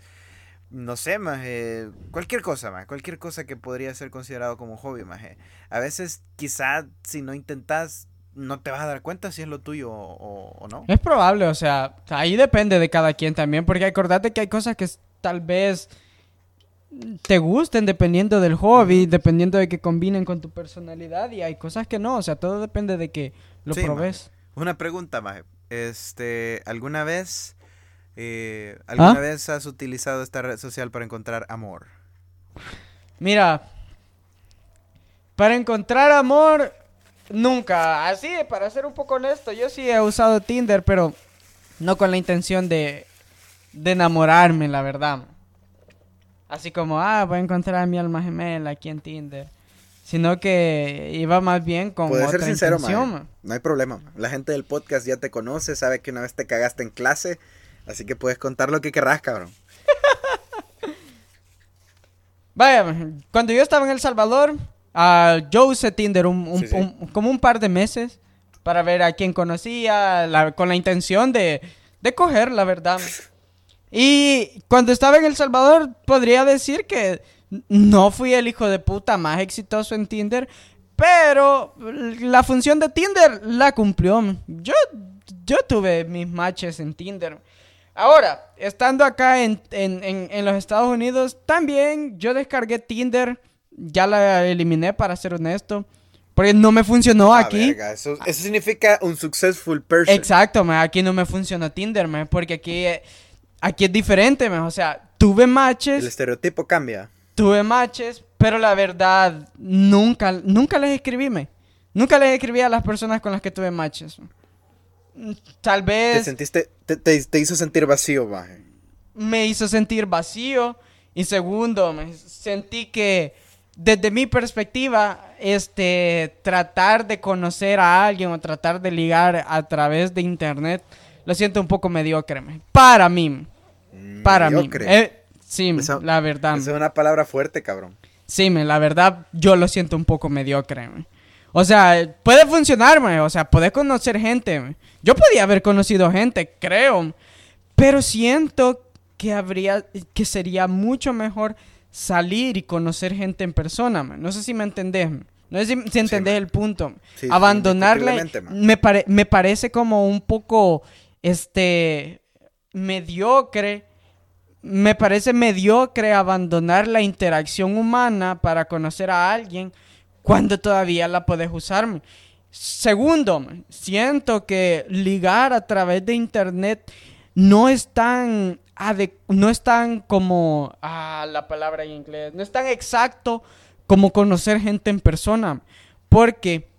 no sé, maje, cualquier cosa, maje, cualquier cosa que podría ser considerado como hobby, maje. A veces, quizá, si no intentas, no te vas a dar cuenta si es lo tuyo o, o- no. Es probable, o sea, ahí depende de cada quien también, porque acordate que hay cosas que tal vez te gusten dependiendo del hobby, dependiendo de que combinen con tu personalidad, y hay cosas que no, o sea, todo depende de que lo Sí, probes. Una pregunta, Maje. Este, ¿alguna vez, eh, alguna ¿Ah? vez has utilizado esta red social para encontrar amor? Mira, para encontrar amor, nunca. Así, para ser un poco honesto, yo sí he usado Tinder, pero no con la intención de, de enamorarme, la verdad. Así como, ah, voy a encontrar a mi alma gemela aquí en Tinder. Sino que iba más bien con Puedes otra ser sincero. No hay problema. La gente del podcast ya te conoce, sabe que una vez te cagaste en clase, así que puedes contar lo que querrás, cabrón. Vaya, cuando yo estaba en El Salvador, ah, yo usé Tinder un, un- Sí, sí. un- como un par de meses para ver a quién conocía, la- con la intención de, de coger, la verdad. Y cuando estaba en El Salvador, podría decir que no fui el hijo de puta más exitoso en Tinder, Pero la función de Tinder la cumplió. Yo, yo tuve mis matches en Tinder. Ahora, estando acá en, los Estados Unidos, también yo descargué Tinder. Ya la eliminé, para ser honesto. Porque no me funcionó ah, aquí. eso, significa un successful person. Exacto, aquí no me funcionó Tinder, porque aquí, aquí es diferente. O sea, tuve matches. El estereotipo cambia. Tuve matches, pero la verdad, nunca, nunca les escribí, me. Nunca les escribí a las personas con las que tuve matches. Tal vez... Te sentiste, te, hizo sentir vacío. Me hizo sentir vacío. Y segundo, me sentí que desde mi perspectiva, este, tratar de conocer a alguien o tratar de ligar a través de internet, lo siento un poco mediocre, para mí. Para mí. Eh, sí, la verdad. Esa es una palabra fuerte, cabrón. Sí, me, la verdad, yo lo siento un poco mediocre. O sea, puede funcionar, o sea, puede conocer gente. Yo podía haber conocido gente, creo. Pero siento que habría, que sería mucho mejor salir y conocer gente en persona. No sé si me entendés. No sé si, entendés el punto. Abandonarla me, me parece como un poco, este, mediocre me parece mediocre abandonar la interacción humana para conocer a alguien cuando todavía la puedes usar. Segundo, siento que ligar a través de internet no es tan no es tan como ah, la palabra en inglés, no es tan exacto como conocer gente en persona, porque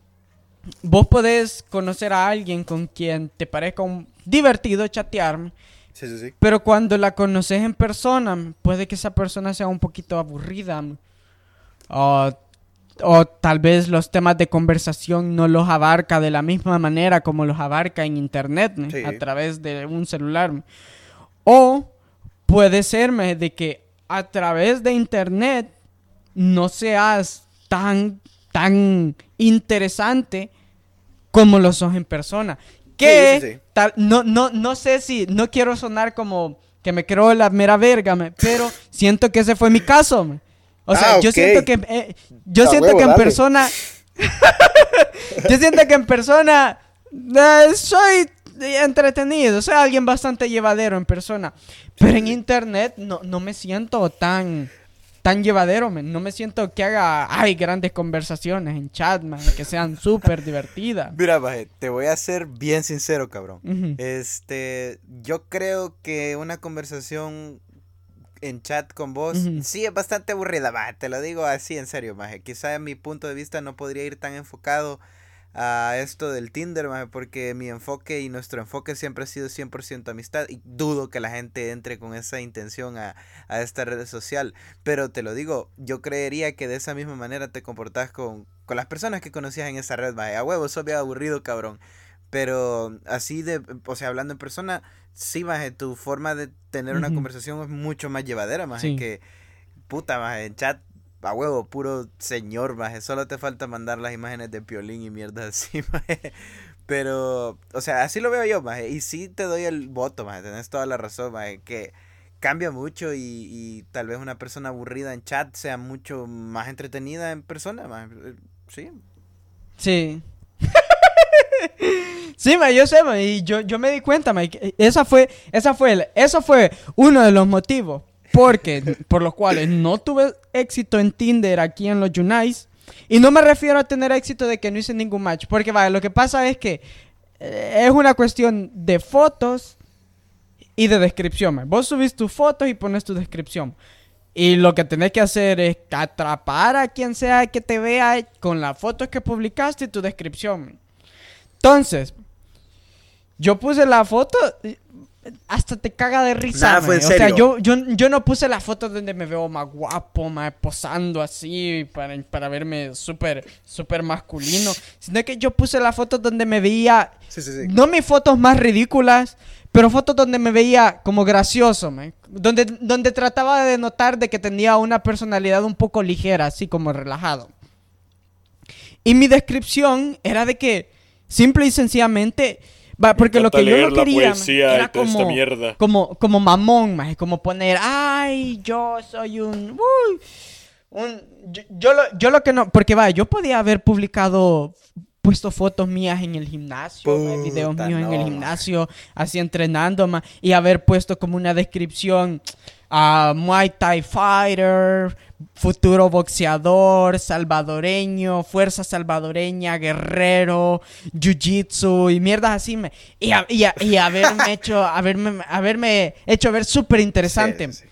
vos podés conocer a alguien con quien te parezca un divertido chatear pero cuando la conoces en persona, puede que esa persona sea un poquito aburrida. O, tal vez los temas de conversación no los abarca de la misma manera como los abarca en internet, a través de un celular. O puede serme de que a través de internet no seas tan, tan interesante como lo sos en persona. Que Tal, no, no, no sé si, no quiero sonar como que me creo la mera verga, pero siento que ese fue mi caso. O sea, ah, yo siento que, eh, yo siento que en persona, yo siento que en persona eh, soy entretenido, soy alguien bastante llevadero en persona, pero en internet no, no me siento tan tan llevadero, no me siento que haga, ay, grandes conversaciones en chat, man, que sean súper divertidas. Mira, baje, te voy a ser bien sincero, cabrón. Este, yo creo que una conversación en chat con vos, sí es bastante aburrida, baje, te lo digo así en serio, maje. Quizá en mi punto de vista no podría ir tan enfocado a esto del Tinder, porque mi enfoque y nuestro enfoque siempre ha sido 100% amistad y dudo que la gente entre con esa intención a, esta red social. Pero te lo digo, yo creería que de esa misma manera te comportas con, las personas que conocías en esa red, A huevo, eso había aburrido, cabrón. Pero así de, o sea, hablando en persona, sí, maje, tu forma de tener una conversación es mucho más llevadera, más que puta, más en chat a huevo, puro señor, maje. Solo te falta mandar las imágenes de Piolín y mierda así, maje. Pero, o sea, así lo veo yo, maje. Y sí te doy el voto, maje. Tenés toda la razón, maje. Que cambia mucho y, tal vez una persona aburrida en chat sea mucho más entretenida en persona, maje. Sí. Sí. sí, maje, yo sé, maje. Y yo, yo me di cuenta, maje. Esa fue, esa fue, eso fue uno de los motivos porque, por los cuales no tuve éxito en Tinder aquí en los Unites. Y no me refiero a tener éxito de que no hice ningún match. Porque, vale, lo que pasa es que eh, es una cuestión de fotos y de descripción. Vos subís tus fotos y pones tu descripción. Y lo que tenés que hacer es atrapar a quien sea que te vea con las fotos que publicaste y tu descripción. Entonces, yo puse la foto, hasta te caga de risa. o sea, yo, yo, yo, no puse la foto donde me veo más guapo, más posando así para, para verme súper, súper masculino. Sino que yo puse la foto donde me veía. No mis fotos más ridículas, pero fotos donde me veía como gracioso, Donde, donde trataba de notar de que tenía una personalidad un poco ligera, así como relajado. Y mi descripción era de que, simple y sencillamente Va, porque lo que yo no quería era como, como, como mamón, más como poner, ay, yo soy un... un, yo, yo lo, yo lo que no, porque va, yo podía haber publicado, puesto fotos mías en el gimnasio, ma, videos míos en el gimnasio, así entrenando, ma, y haber puesto como una descripción a Muay Thai Fighter, futuro boxeador, salvadoreño, fuerza salvadoreña, guerrero, jiu-jitsu y mierdas así, me, y, a- y a- y haberme hecho, haberme, haberme hecho ver súper interesante Sí, sí.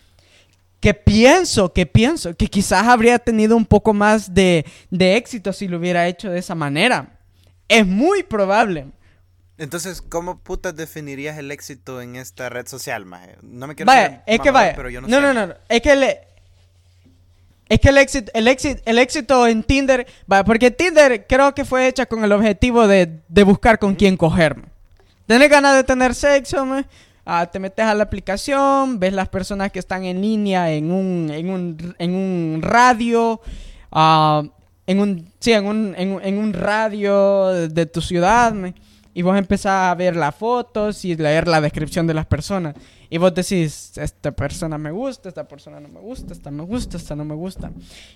que pienso, que pienso, que quizás habría tenido un poco más de, de éxito si lo hubiera hecho de esa manera. Es muy probable. Entonces, ¿cómo putas definirías el éxito en esta red social, maje? No me quiero Vaya, es que vaya. pero yo no, no, sé. no, no, no. Es que el, es que el éxito, el éxito, el éxito en Tinder, vaya, porque Tinder creo que fue hecha con el objetivo de, de buscar con quién cogerme. Tienes ganas de tener sexo, me? Ah, te metes a la aplicación, ves las personas que están en línea en un, en un, en un radio, ah, en un, sí, en un, en, un- en un radio de, de tu ciudad, me, y vos empezás a ver las fotos y leer la descripción de las personas. Y vos decís, esta persona me gusta, esta persona no me gusta, esta me gusta, esta no me gusta.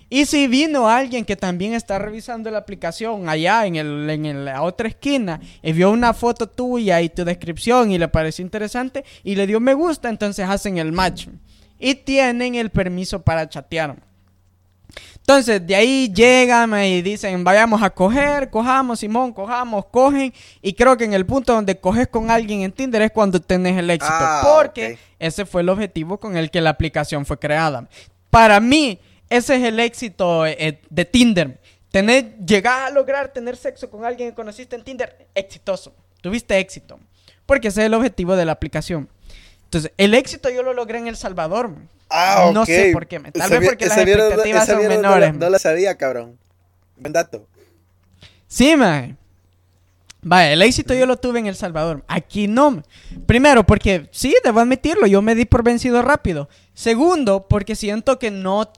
Y si vino alguien que también está revisando la aplicación allá en, el, en la otra esquina y vio una foto tuya y tu descripción y le pareció interesante y le dio me gusta, entonces hacen el match. Y tienen el permiso para chatear. Entonces, de ahí llegan y dicen, vayamos a coger, cojamos, Simón, cojamos, cogen. Y creo que en el punto donde coges con alguien en Tinder es cuando tenés el éxito. Ah, porque ese fue el objetivo con el que la aplicación fue creada. Para mí, ese es el éxito eh, de Tinder. Tener, llegar a lograr tener sexo con alguien que conociste en Tinder, exitoso. Tuviste éxito. Porque ese es el objetivo de la aplicación. Entonces, el éxito yo lo logré en El Salvador. Ah, No sé por qué, tal vez porque las expectativas son mierda no menores, No, la sabía, cabrón. Buen dato. Sí, mae. Vaya, el éxito yo lo tuve en El Salvador. Aquí no. Primero, porque sí, debo admitirlo, yo me di por vencido rápido. Segundo, porque siento que no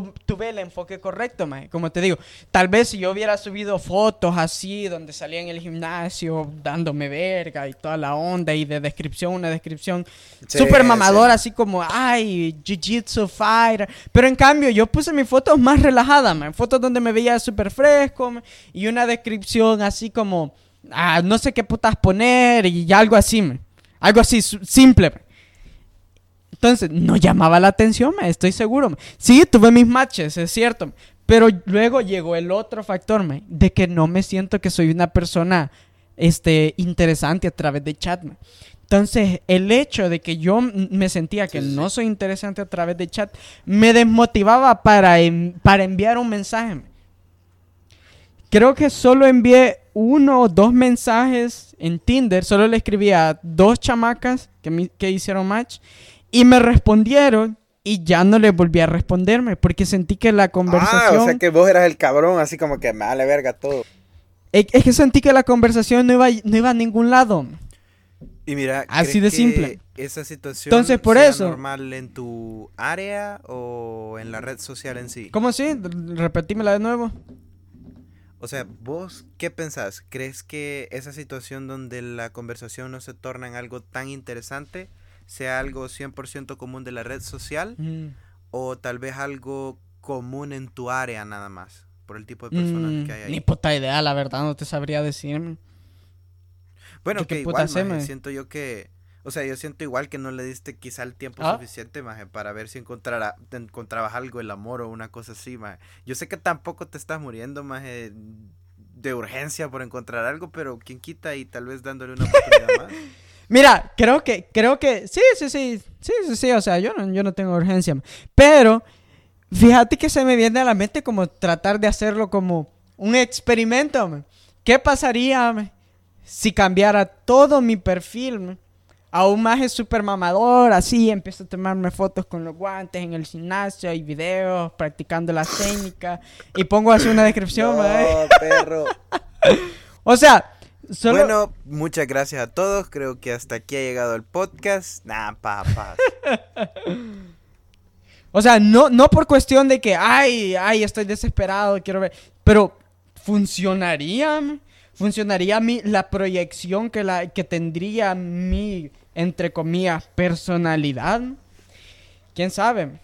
tu- tuve el enfoque correcto, mae. Como te digo, tal vez si yo hubiera subido fotos así, donde salía en el gimnasio dándome verga y toda la onda y de descripción, una descripción súper sí. mamadora, así como, ay, jiu-jitsu fighter. Pero en cambio, yo puse mis fotos más relajadas, man. Fotos donde me veía súper fresco man, y una descripción así como, ah, no sé qué putas poner y algo así, man. Algo así, simple. man. Entonces, no llamaba la atención, man, estoy seguro. man. Sí, tuve mis matches, es cierto. Pero luego llegó el otro factor, man, de que no me siento que soy una persona este, interesante a través de chat. man. Entonces, el hecho de que yo me sentía que Sí, sí, no soy interesante a través de chat me desmotivaba para, en- para enviar un mensaje. Creo que solo envié uno o dos mensajes en Tinder. Solo le escribí a dos chamacas que, me- que hicieron match. Y me respondieron. Y ya no les volví a responderme. Porque sentí que la conversación. Ah, o sea que vos eras el cabrón, así como que me vale verga todo. es, es que sentí que la conversación no iba, no iba a ningún lado. Y mira, Así ¿crees de que simple. Esa situación Entonces, por sea eso- normal en tu área o en la red social en sí? ¿Cómo así? Repetímela de nuevo. O sea, ¿vos qué pensás? ¿Crees que esa situación donde la conversación no se torna en algo tan interesante sea algo 100% común de la red social Mm. o tal vez algo común en tu área nada más? Por el tipo de personas Mm, que hay ahí. Ni puta idea, la verdad, no te sabría decir. Bueno, ¿Qué- qué que igual, maje, siento yo que... O sea, yo siento igual que no le diste quizá el tiempo Ah. suficiente, maje, para ver si encontrara, encontrabas algo, el amor o una cosa así, maje. Yo sé que tampoco te estás muriendo, maje, de urgencia por encontrar algo, pero quien quita y tal vez dándole una oportunidad más. Mira, creo que, creo que, sí, sí, sí, sí, sí, sí, o sea, yo no, yo no tengo urgencia, pero fíjate que se me viene a la mente como tratar de hacerlo como un experimento. ¿Qué pasaría si cambiara todo mi perfil ma, a un maje super mamador, así, empiezo a tomarme fotos con los guantes en el gimnasio y videos, practicando las técnicas, y pongo así una descripción, eh. No, perro. O sea, solo... Bueno, muchas gracias a todos. Creo que hasta aquí ha llegado el podcast. Nah, papas. O sea, no, no por cuestión de que, ay, ay, estoy desesperado, quiero ver. Pero, ¿funcionaría? ¿Funcionaría mi, la proyección que, la, que tendría mi, entre comillas, personalidad? ¿Quién sabe?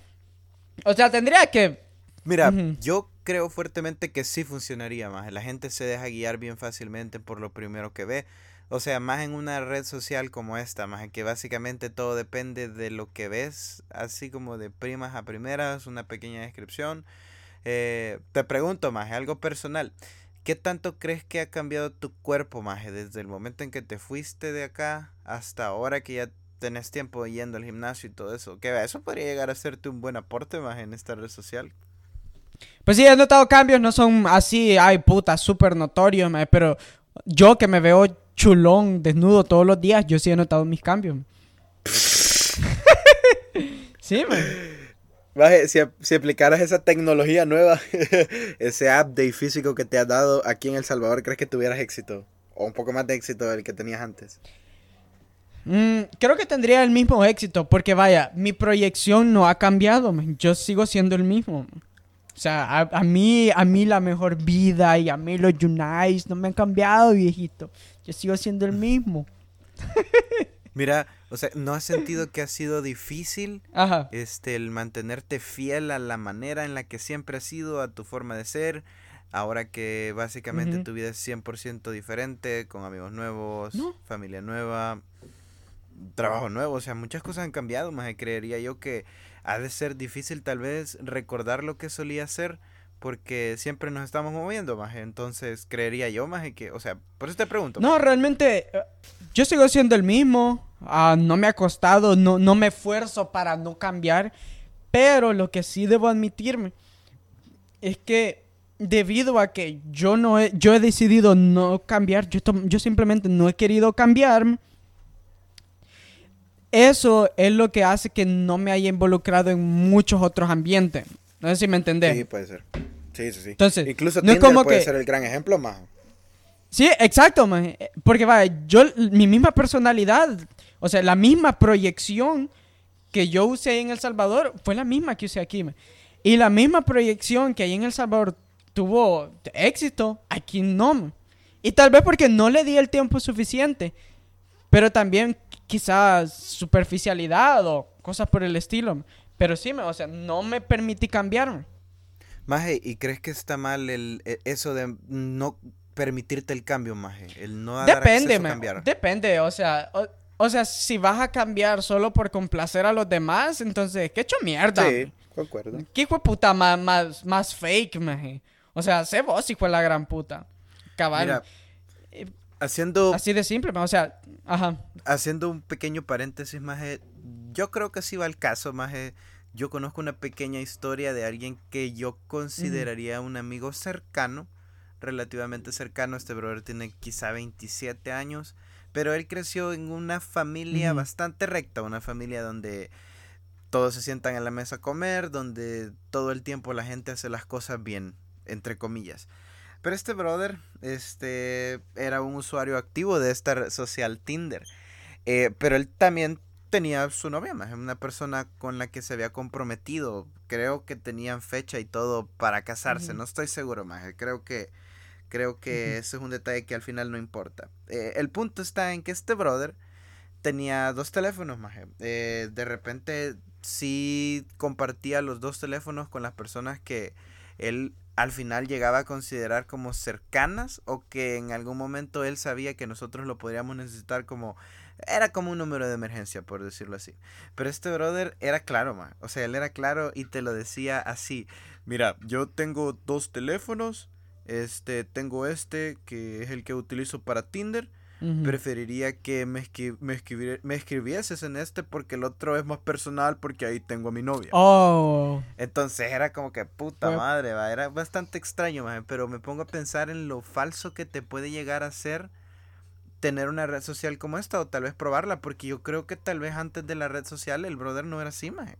O sea, tendría que Mira, yo creo fuertemente que sí funcionaría más. La gente se deja guiar bien fácilmente por lo primero que ve. O sea, más en una red social como esta, más en que básicamente todo depende de lo que ves, así como de primas a primeras, una pequeña descripción. Eh, te pregunto, más algo personal. ¿Qué tanto crees que ha cambiado tu cuerpo, Maje, desde el momento en que te fuiste de acá hasta ahora que ya tenés tiempo yendo al gimnasio y todo eso? Que eso podría llegar a hacerte un buen aporte, Maje, en esta red social. Pues sí, he notado cambios, no son así, ay puta, súper notorios, pero yo que me veo chulón, desnudo todos los días, yo sí he notado mis cambios. sí, man. si, si, aplicaras esa tecnología nueva, ese update físico que te ha dado aquí en El Salvador, ¿crees que tuvieras éxito? O un poco más de éxito del que tenías antes. Mm, creo que tendría el mismo éxito, porque vaya, mi proyección no ha cambiado, yo sigo siendo el mismo. O sea, a, mí, a mí la mejor vida y a mí los Unites no me han cambiado, viejito. Yo sigo siendo el mismo. Mira, o sea, ¿no has sentido que ha sido difícil este el mantenerte fiel a la manera en la que siempre has sido, a tu forma de ser? Ahora que básicamente tu vida es 100% diferente, con amigos nuevos, familia nueva, trabajo nuevo, o sea, muchas cosas han cambiado, más creería yo que ha de ser difícil tal vez recordar lo que solía ser porque siempre nos estamos moviendo más entonces creería yo más que o sea por eso te pregunto no realmente eh, yo sigo siendo el mismo. Ah, no me ha costado no, no me esfuerzo para no cambiar pero lo que sí debo admitirme es que debido a que yo no he, yo he decidido no cambiar yo, yo simplemente no he querido cambiarme eso es lo que hace que no me haya involucrado en muchos otros ambientes. No sé si me entendés. Sí, puede ser. Sí, sí, sí. Entonces, Incluso no es como puede ser el gran ejemplo, más. Sí, exacto, man. Porque, vaya, yo, mi misma personalidad, o sea, la misma proyección que yo usé en El Salvador fue la misma que usé aquí, man. Y la misma proyección que ahí en El Salvador tuvo éxito, aquí no, Y tal vez porque no le di el tiempo suficiente. Pero también quizás superficialidad o cosas por el estilo. Pero sí, o sea, no me permití cambiarme. Maje, ¿y crees que está mal el, e, eso de no permitirte el cambio, Maje? El no dar Depende, a cambiar. Depende, o sea, o, sea, si vas a cambiar solo por complacer a los demás, entonces, qué hecho mierda. Sí, concuerdo. ¿Qué hijo de puta más, más, más fake, maje? O sea, sé vos, hijo de la gran puta. Cabal. Eh, haciendo... Así de simple, o sea, ajá. Haciendo un pequeño paréntesis, Maje, yo creo que sí va el caso, Maje. Yo conozco una pequeña historia de alguien que yo consideraría un amigo cercano, relativamente cercano. Este brother tiene quizá 27 años, pero él creció en una familia bastante recta, una familia donde todos se sientan en la mesa a comer, donde todo el tiempo la gente hace las cosas bien, entre comillas. Pero este brother, este, era un usuario activo de esta red social Tinder. Eh, pero él también tenía su novia, más una persona con la que se había comprometido. Creo que tenían fecha y todo para casarse. No estoy seguro, más. Creo que creo que ese es un detalle que al final no importa. Eh, el punto está en que este brother tenía dos teléfonos, más. Eh, de repente sí compartía los dos teléfonos con las personas que él al final llegaba a considerar como cercanas o que en algún momento él sabía que nosotros lo podríamos necesitar como era como un número de emergencia, por decirlo así. Pero este brother era claro, man. O sea, él era claro y te lo decía así. Mira, yo tengo dos teléfonos. Este, tengo este, que es el que utilizo para Tinder. Preferiría que me, me, me, escribieses en este porque el otro es más personal porque ahí tengo a mi novia. Oh. Entonces era como que puta madre, va. Era bastante extraño, man. Pero me pongo a pensar en lo falso que te puede llegar a ser tener una red social como esta o tal vez probarla, porque yo creo que tal vez antes de la red social el brother no era así, maje.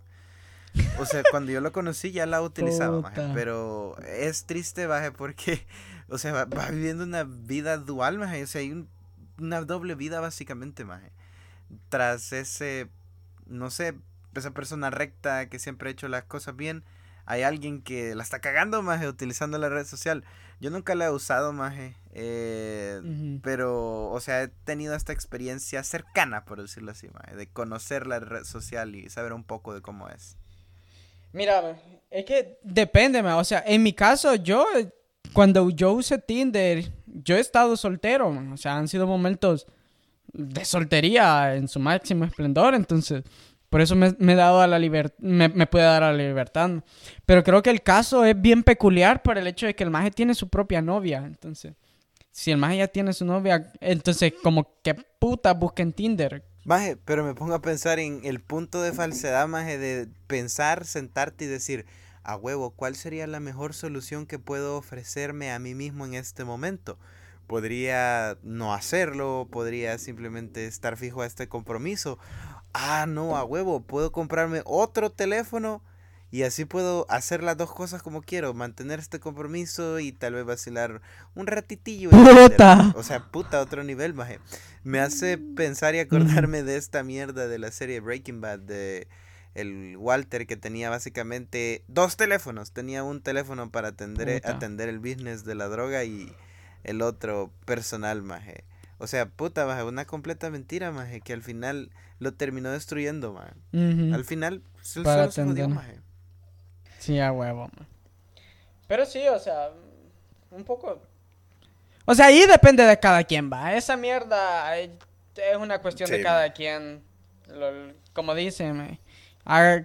O sea, cuando yo lo conocí ya la utilizaba, maje, pero es triste, maje, porque, o sea, va, viviendo una vida dual, maje, o sea, hay una doble vida básicamente, maje. Tras ese, no sé, esa persona recta que siempre ha hecho las cosas bien, hay alguien que la está cagando, maje, utilizando la red social. Yo nunca la he usado, maje. Eh, pero, o sea, he tenido esta experiencia cercana, por decirlo así, maje, de conocer la red social y saber un poco de cómo es. Mira, es que depende, o sea, en mi caso, yo, cuando yo usé Tinder, yo he estado soltero, o sea, han sido momentos de soltería en su máximo esplendor, entonces, por eso me, he dado a la libertad, me, puede dar a la libertad. Pero creo que el caso es bien peculiar por el hecho de que el maje tiene su propia novia, entonces, si el maje ya tiene su novia, entonces, como que puta busca en Tinder, Maje, pero me pongo a pensar en el punto de falsedad, maje, de pensar, sentarte y decir, a huevo, ¿cuál sería la mejor solución que puedo ofrecerme a mí mismo en este momento? Podría no hacerlo, podría simplemente estar fijo a este compromiso. Ah, no, a huevo, puedo comprarme otro teléfono y así puedo hacer las dos cosas como quiero, mantener este compromiso y tal vez vacilar un ratitillo. ¡Puta! O sea, puta, otro nivel, maje. Me hace pensar y acordarme de esta mierda de la serie Breaking Bad de el Walter que tenía básicamente dos teléfonos. Tenía un teléfono para atender, atender el business de la droga y el otro personal, maje. O sea, puta, maje, una completa mentira, maje, que al final lo terminó destruyendo, maje. Al final, se, se jodió, maje. Sí, a huevo. Pero sí, o sea, un poco... O sea, ahí depende de cada quien, va. Esa mierda es una cuestión de cada quien. como dicen,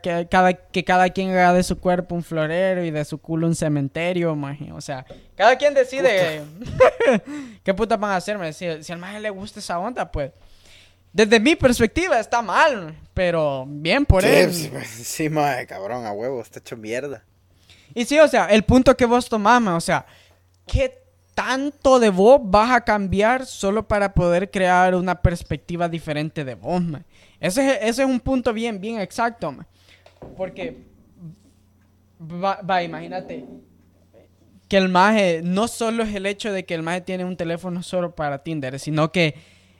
que, cada, que cada quien haga de su cuerpo un florero y de su culo un cementerio, O sea, cada quien decide qué puta van a hacer, Si, si al maje le gusta esa onda, pues desde mi perspectiva está mal, pero bien por él. Sí, sí, madre, cabrón, a huevo, está hecho mierda. Y sí, o sea, el punto que vos tomás, o sea, ¿qué tanto de vos vas a cambiar solo para poder crear una perspectiva diferente de vos, man? Ese, ese es un punto bien, bien exacto, man. Porque, va, imagínate, que el maje, no solo es el hecho de que el maje tiene un teléfono solo para Tinder, sino que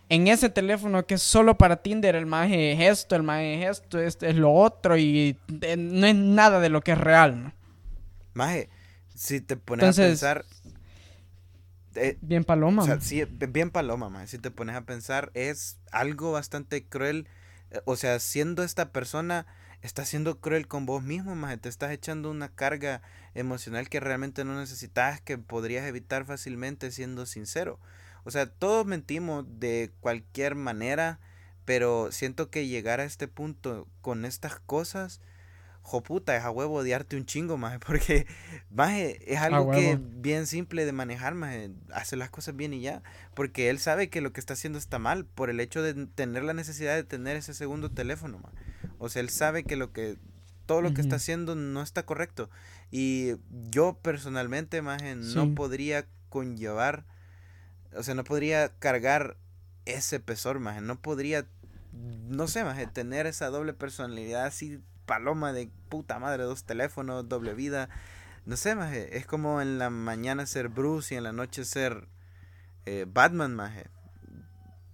en ese teléfono que es solo para Tinder, el maje es esto, el maje es esto, este es lo otro y eh, no es nada de lo que es real, ¿no? Maje, si te pones a pensar... Eh, bien paloma. O sea, sí, bien paloma, maje. Si te pones a pensar, es algo bastante cruel. Eh, o sea, siendo esta persona, estás siendo cruel con vos mismo, maje. Te estás echando una carga emocional que realmente no necesitas, que podrías evitar fácilmente siendo sincero. O sea, todos mentimos de cualquier manera, pero siento que llegar a este punto con estas cosas, joputa, es a huevo odiarte un chingo, más porque, maje, es algo que bien simple de manejar, maje, hace las cosas bien y ya, porque él sabe que lo que está haciendo está mal, por el hecho de tener la necesidad de tener ese segundo teléfono, maje. O sea, él sabe que lo que, todo lo que está haciendo no está correcto, y yo personalmente, maje, no podría conllevar o sea, no podría cargar ese pesor, maje. No podría, no sé, maje, tener esa doble personalidad así, paloma de puta madre, dos teléfonos, doble vida. No sé, maje. Es como en la mañana ser Bruce y en la noche ser eh, Batman, maje.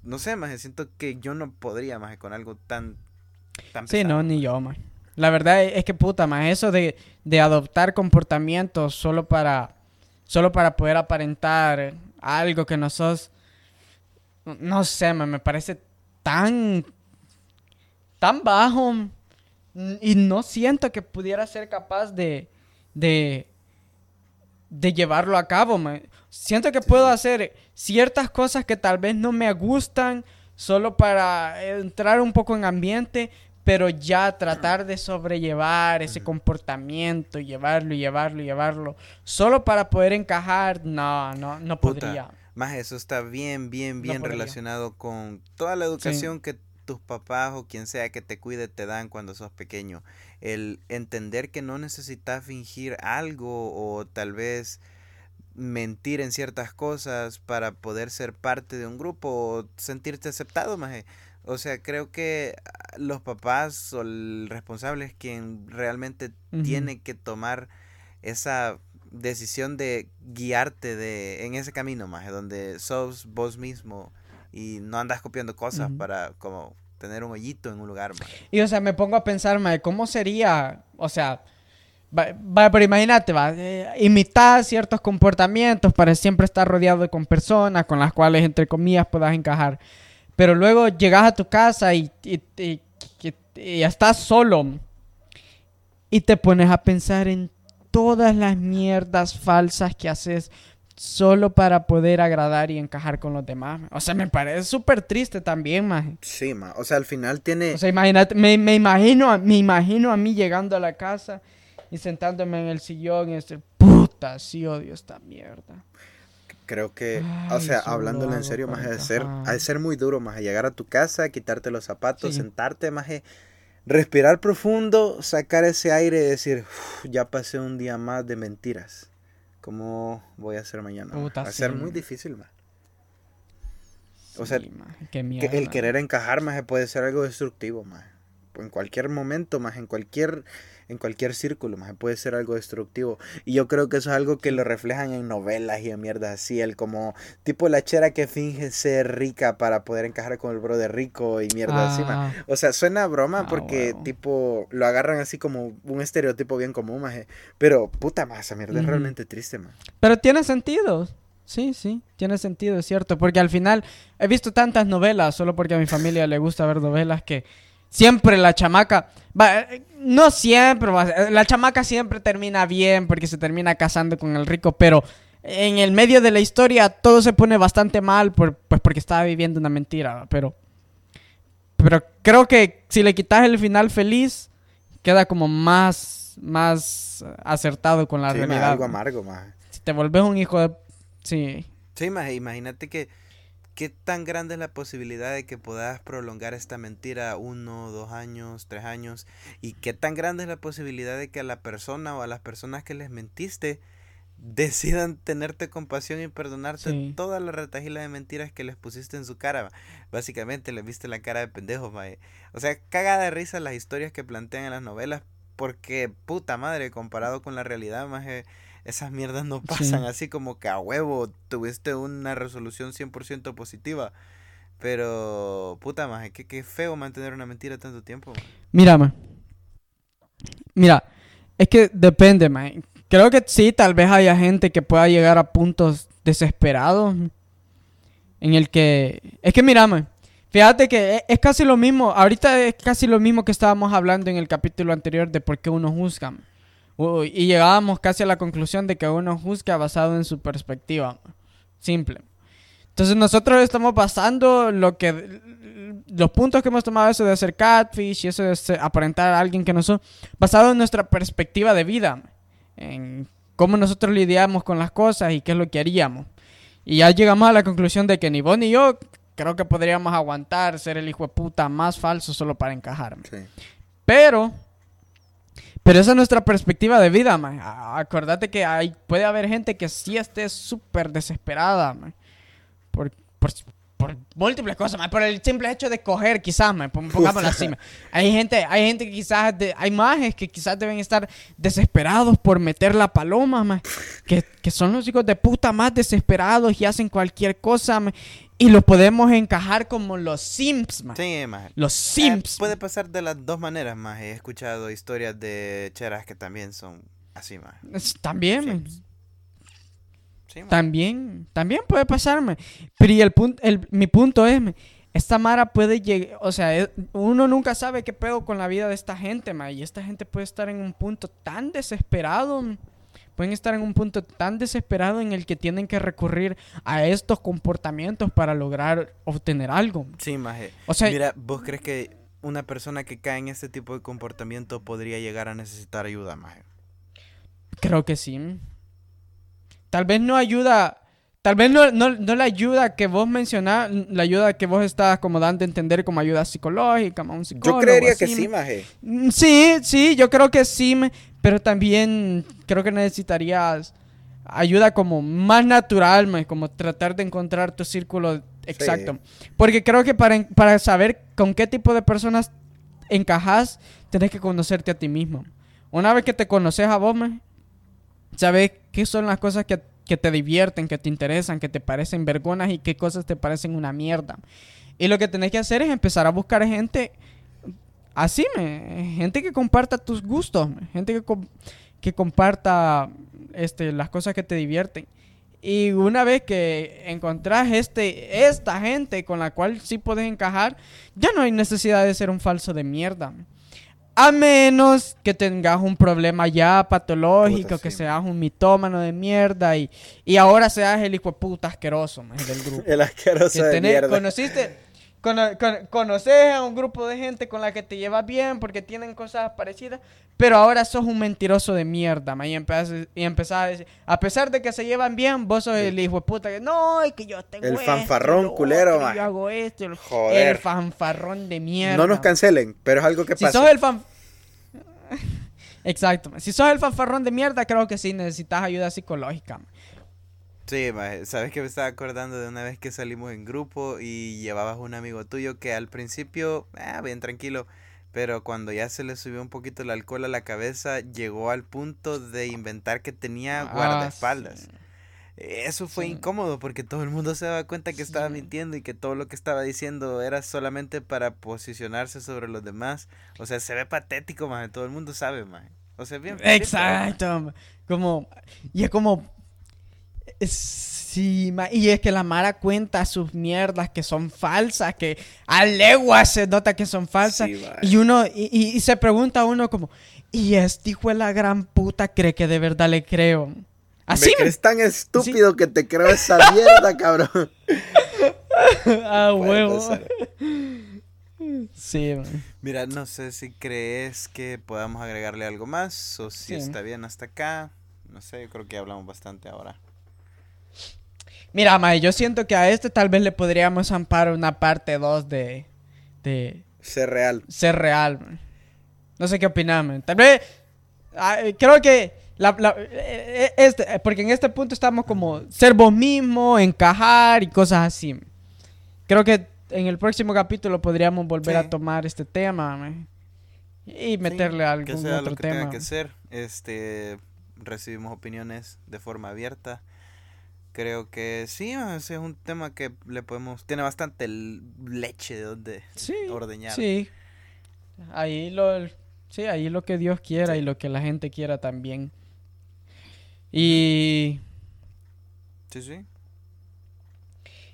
No sé, maje. Siento que yo no podría, maje, con algo tan, tan Sí, no, ni yo, maje. La verdad es que puta, maje, eso de, de adoptar comportamientos solo para, solo para poder aparentar algo que no sos, no sé, me parece tan, tan bajo y no siento que pudiera ser capaz de, de, de llevarlo a cabo. Siento que puedo hacer ciertas cosas que tal vez no me gustan solo para entrar un poco en ambiente, pero ya tratar de sobrellevar ese comportamiento, llevarlo y llevarlo y llevarlo, solo para poder encajar, no, no, no podría. Más eso está bien, bien, bien relacionado con toda la educación que tus papás o quien sea que te cuide te dan cuando sos pequeño. El entender que no necesitas fingir algo o tal vez mentir en ciertas cosas para poder ser parte de un grupo o sentirte aceptado, maje. O sea, creo que ah, los papás o el responsable es quien realmente tiene que tomar esa decisión de guiarte de en ese camino más donde sos vos mismo y no andas copiando cosas para como tener un hoyito en un lugar más. y o sea me pongo a pensar más cómo sería o sea va, pero imagínate va eh, imitar ciertos comportamientos para siempre estar rodeado con personas con las cuales entre comillas puedas encajar pero luego llegas a tu casa y, y, estás solo. y te pones a pensar en todas las mierdas falsas que haces solo para poder agradar y encajar con los demás. O sea, me parece súper triste también, maje. Sí, ma. O sea, al final tiene... O sea, imagínate, me, me imagino, a- me imagino a mí llegando a la casa y sentándome en el sillón y decir, puta, sí odio esta mierda. Creo que, o sea, solo hablándolo en serio, más de ser, ha de ser muy duro, más llegar a tu casa, quitarte los zapatos, Sí. sentarte, más respirar profundo, sacar ese aire y decir, "Uf, ya pasé un día más de mentiras. ¿Cómo voy a hacer mañana? ma?" Puta, Va a ser sí. muy difícil, más. O sea, Sí, Que el querer encajar más puede ser algo destructivo más en cualquier momento más en cualquier en cualquier círculo más puede ser algo destructivo y yo creo que eso es algo que lo reflejan en novelas y en mierdas así el como tipo la chera que finge ser rica para poder encajar con el brother rico y mierda Ah, o sea suena a broma Ah, porque huevo. tipo lo agarran así como un estereotipo bien común más pero puta más esa mierda es Ujú. realmente triste más Pero tiene sentido. Sí, sí, tiene sentido, es cierto. Porque al final he visto tantas novelas, solo porque a mi familia le gusta ver novelas, que siempre la chamaca, va, no siempre, va, la chamaca siempre termina bien porque se termina casando con el rico, pero en el medio de la historia todo se pone bastante mal por, pues porque estaba viviendo una mentira, pero... Pero creo que si le quitas el final feliz, queda como más, más acertado con la Sí, realidad. algo amargo más Si te volvés un hijo de... Sí. Sí, imagínate que qué tan grande es la posibilidad de que puedas prolongar esta mentira uno, dos años, tres años, y qué tan grande es la posibilidad de que a la persona o a las personas que les mentiste decidan tenerte compasión y perdonarte Sí. toda la retajila de mentiras que les pusiste en su cara. Básicamente les viste la cara de pendejo, maje. O sea, cagada de risa las historias que plantean en las novelas, porque puta madre, comparado con la realidad, maje, esas mierdas no pasan Sí. así como que a huevo tuviste una resolución 100% positiva. Pero, puta maje, qué, qué feo mantener una mentira tanto tiempo. Mira, ma. Mira, es que depende, ma. Creo que sí, tal vez haya gente que pueda llegar a puntos desesperados en el que... Es que mira, fíjate que e- es casi lo mismo, ahorita es casi lo mismo que estábamos hablando en el capítulo anterior de por qué uno juzga. Y llegábamos casi a la conclusión de que uno juzga basado en su perspectiva. Simple. Entonces nosotros estamos basando lo que los puntos que hemos tomado eso de hacer catfish y eso de ser- aparentar a alguien que no son basado en nuestra perspectiva de vida, en cómo nosotros lidiamos con las cosas y qué es lo que haríamos. Y ya llegamos a la conclusión de que ni vos ni yo creo que podríamos aguantar ser el hijo de puta más falso solo para encajar. Sí. Pero, pero esa es nuestra perspectiva de vida, man. Acordate que hay, puede haber gente que sí esté súper desesperada, man. Por, por, por múltiples cosas, man. Por el simple hecho de coger, quizás, man. pon- Pongámoslo así, man. Hay gente, hay gente que quizás, de- hay majes que quizás deben estar desesperados por meter la paloma. Que, que son los hijos de puta más desesperados y hacen cualquier cosa, man. Y lo podemos encajar como los simps, man. Sí, maje. Los Eh, simps. puede pasar de las dos maneras, más. He escuchado historias de cheras que también son así, más. También. Sí. También, también puede pasarme. Pero y el punto, el, mi punto es, esta Mara puede llegar, o sea, es- uno nunca sabe qué pedo con la vida de esta gente, ma, y esta gente puede estar en un punto tan desesperado, pueden estar en un punto tan desesperado en el que tienen que recurrir a estos comportamientos para lograr obtener algo. Sí, maje. O sea, Mira, ¿vos crees que una persona que cae en este tipo de comportamiento podría llegar a necesitar ayuda, maje? creo que sí. Tal vez no ayuda, tal vez no, no, no la ayuda que vos mencionás, la ayuda que vos estás como dando a entender como ayuda psicológica, un psicólogo. Yo creería que sí, maje. Sí, sí, yo creo que sí, pero también creo que necesitarías ayuda como más natural, como tratar de encontrar tu círculo exacto. Porque creo que para, para saber con qué tipo de personas encajas, tenés que conocerte a ti mismo. Una vez que te conoces a vos, sabes qué son las cosas que, que te divierten, que te interesan, que te parecen vergonas y qué cosas te parecen una mierda. Y lo que tenés que hacer es empezar a buscar gente así, me, gente que comparta tus gustos, gente que, que comparta este, las cosas que te divierten. Y una vez que encontrás este, esta gente con la cual sí puedes encajar, ya no hay necesidad de ser un falso de mierda. A menos que tengas un problema ya patológico, Puta, que sí, seas un mitómano de mierda y, y ahora seas el hijo de puta asqueroso maje, del grupo. El asqueroso Que de tenés- mierda. conociste, cono- con- conoces a un grupo de gente con la que te llevas bien porque tienen cosas parecidas, pero ahora sos un mentiroso de mierda, ma, y empezás, y empezás a decir, a pesar de que se llevan bien, vos sos el hijo de puta que no, es que yo tengo El esto, fanfarrón lo culero, otro, ma. yo hago esto, el, Joder. el fanfarrón de mierda. No nos cancelen, pero es algo que Si pasa. sos el fan... Exacto. Si sos el fanfarrón de mierda, creo que sí necesitas ayuda psicológica. Sí, sabes que me estaba acordando de una vez que salimos en grupo y llevabas un amigo tuyo que al principio, ah, bien tranquilo, pero cuando ya se le subió un poquito el alcohol a la cabeza, llegó al punto de inventar que tenía Ah, guardaespaldas. sí. Eso fue Sí. incómodo porque todo el mundo se daba cuenta que estaba mintiendo y que todo lo que estaba diciendo era solamente para posicionarse sobre los demás. O sea, se ve patético, más todo el mundo sabe, más. O sea, bien. Exacto. ma. Como... Y es como... es- Sí, y es que la Mara cuenta sus mierdas que son falsas, que a leguas se nota que son falsas. Sí, y uno, y, y- y se pregunta uno como, ¿y este hijo de la gran puta cree que de verdad le creo? Así Me crees tan estúpido que te creo esa mierda, cabrón. Ah, huevo. Sí, man. Mira, no sé si crees que podamos agregarle algo más o Sí. si está bien hasta acá. No sé, yo creo que hablamos bastante ahora. Mira, Mae, yo siento que a este tal vez le podríamos amparar una parte 2 de, de Ser real. ser real. man. No sé qué opinas, man. Tal vez, ah, creo que, la, la- eh, eh, este, eh, porque en este punto estamos como ser vos mismo, encajar y cosas así. Creo que en el próximo capítulo podríamos volver Sí. a tomar este tema man, y meterle Sí, algún que sea otro lo que tema. tenga que ser. Este, recibimos opiniones de forma abierta. Creo que sí, ese es un tema que le podemos. Tiene bastante leche de donde Sí, ordeñar. sí. Ahí lo, sí, ahí lo que Dios quiera y lo que la gente quiera también. Y, Sí, sí.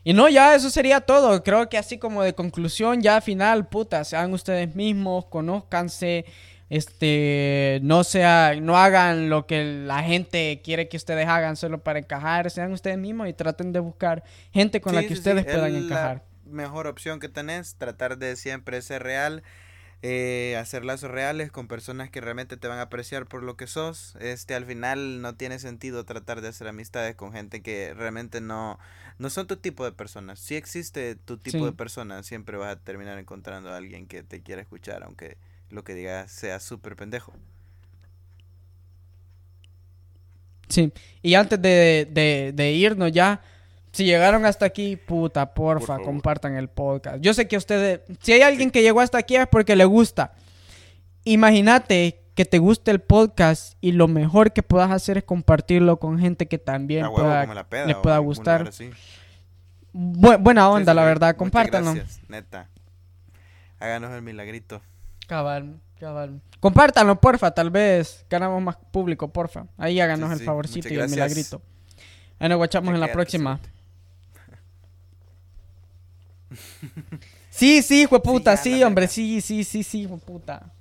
y no, ya eso sería todo. Creo que así como de conclusión, ya final, puta, sean ustedes mismos, conózcanse, este, no sea, no hagan lo que la gente quiere que ustedes hagan solo para encajar, sean ustedes mismos y traten de buscar gente con la que sí, ustedes sí, puedan es encajar. La mejor opción que tenés, tratar de siempre ser real, eh, hacer lazos reales con personas que realmente te van a apreciar por lo que sos. Este, al final no tiene sentido tratar de hacer amistades con gente que realmente no, no son tu tipo de personas. Si existe tu tipo Sí. de persona, siempre vas a terminar encontrando a alguien que te quiera escuchar, aunque lo que digas sea súper pendejo. Sí, y antes de, de- de irnos ya, si llegaron hasta aquí, puta, porfa, compartan el podcast. Yo sé que ustedes, si hay alguien que llegó hasta aquí es porque le gusta. Imagínate que te guste el podcast y lo mejor que puedas hacer es compartirlo con gente que también A huevo, pueda- como la peda, le pueda gustar. Bu- buena onda, sí, la verdad, compártanlo. gracias, neta. Háganos el milagrito. Cabal, cabal. Compártanlo, porfa, tal vez ganamos más público, porfa. Ahí háganos Sí, el favorcito y el milagrito. Ahí nos guachamos en la próxima. Sí, sí, hijo puta, sí, hombre, sí, sí, sí, sí, hijo puta.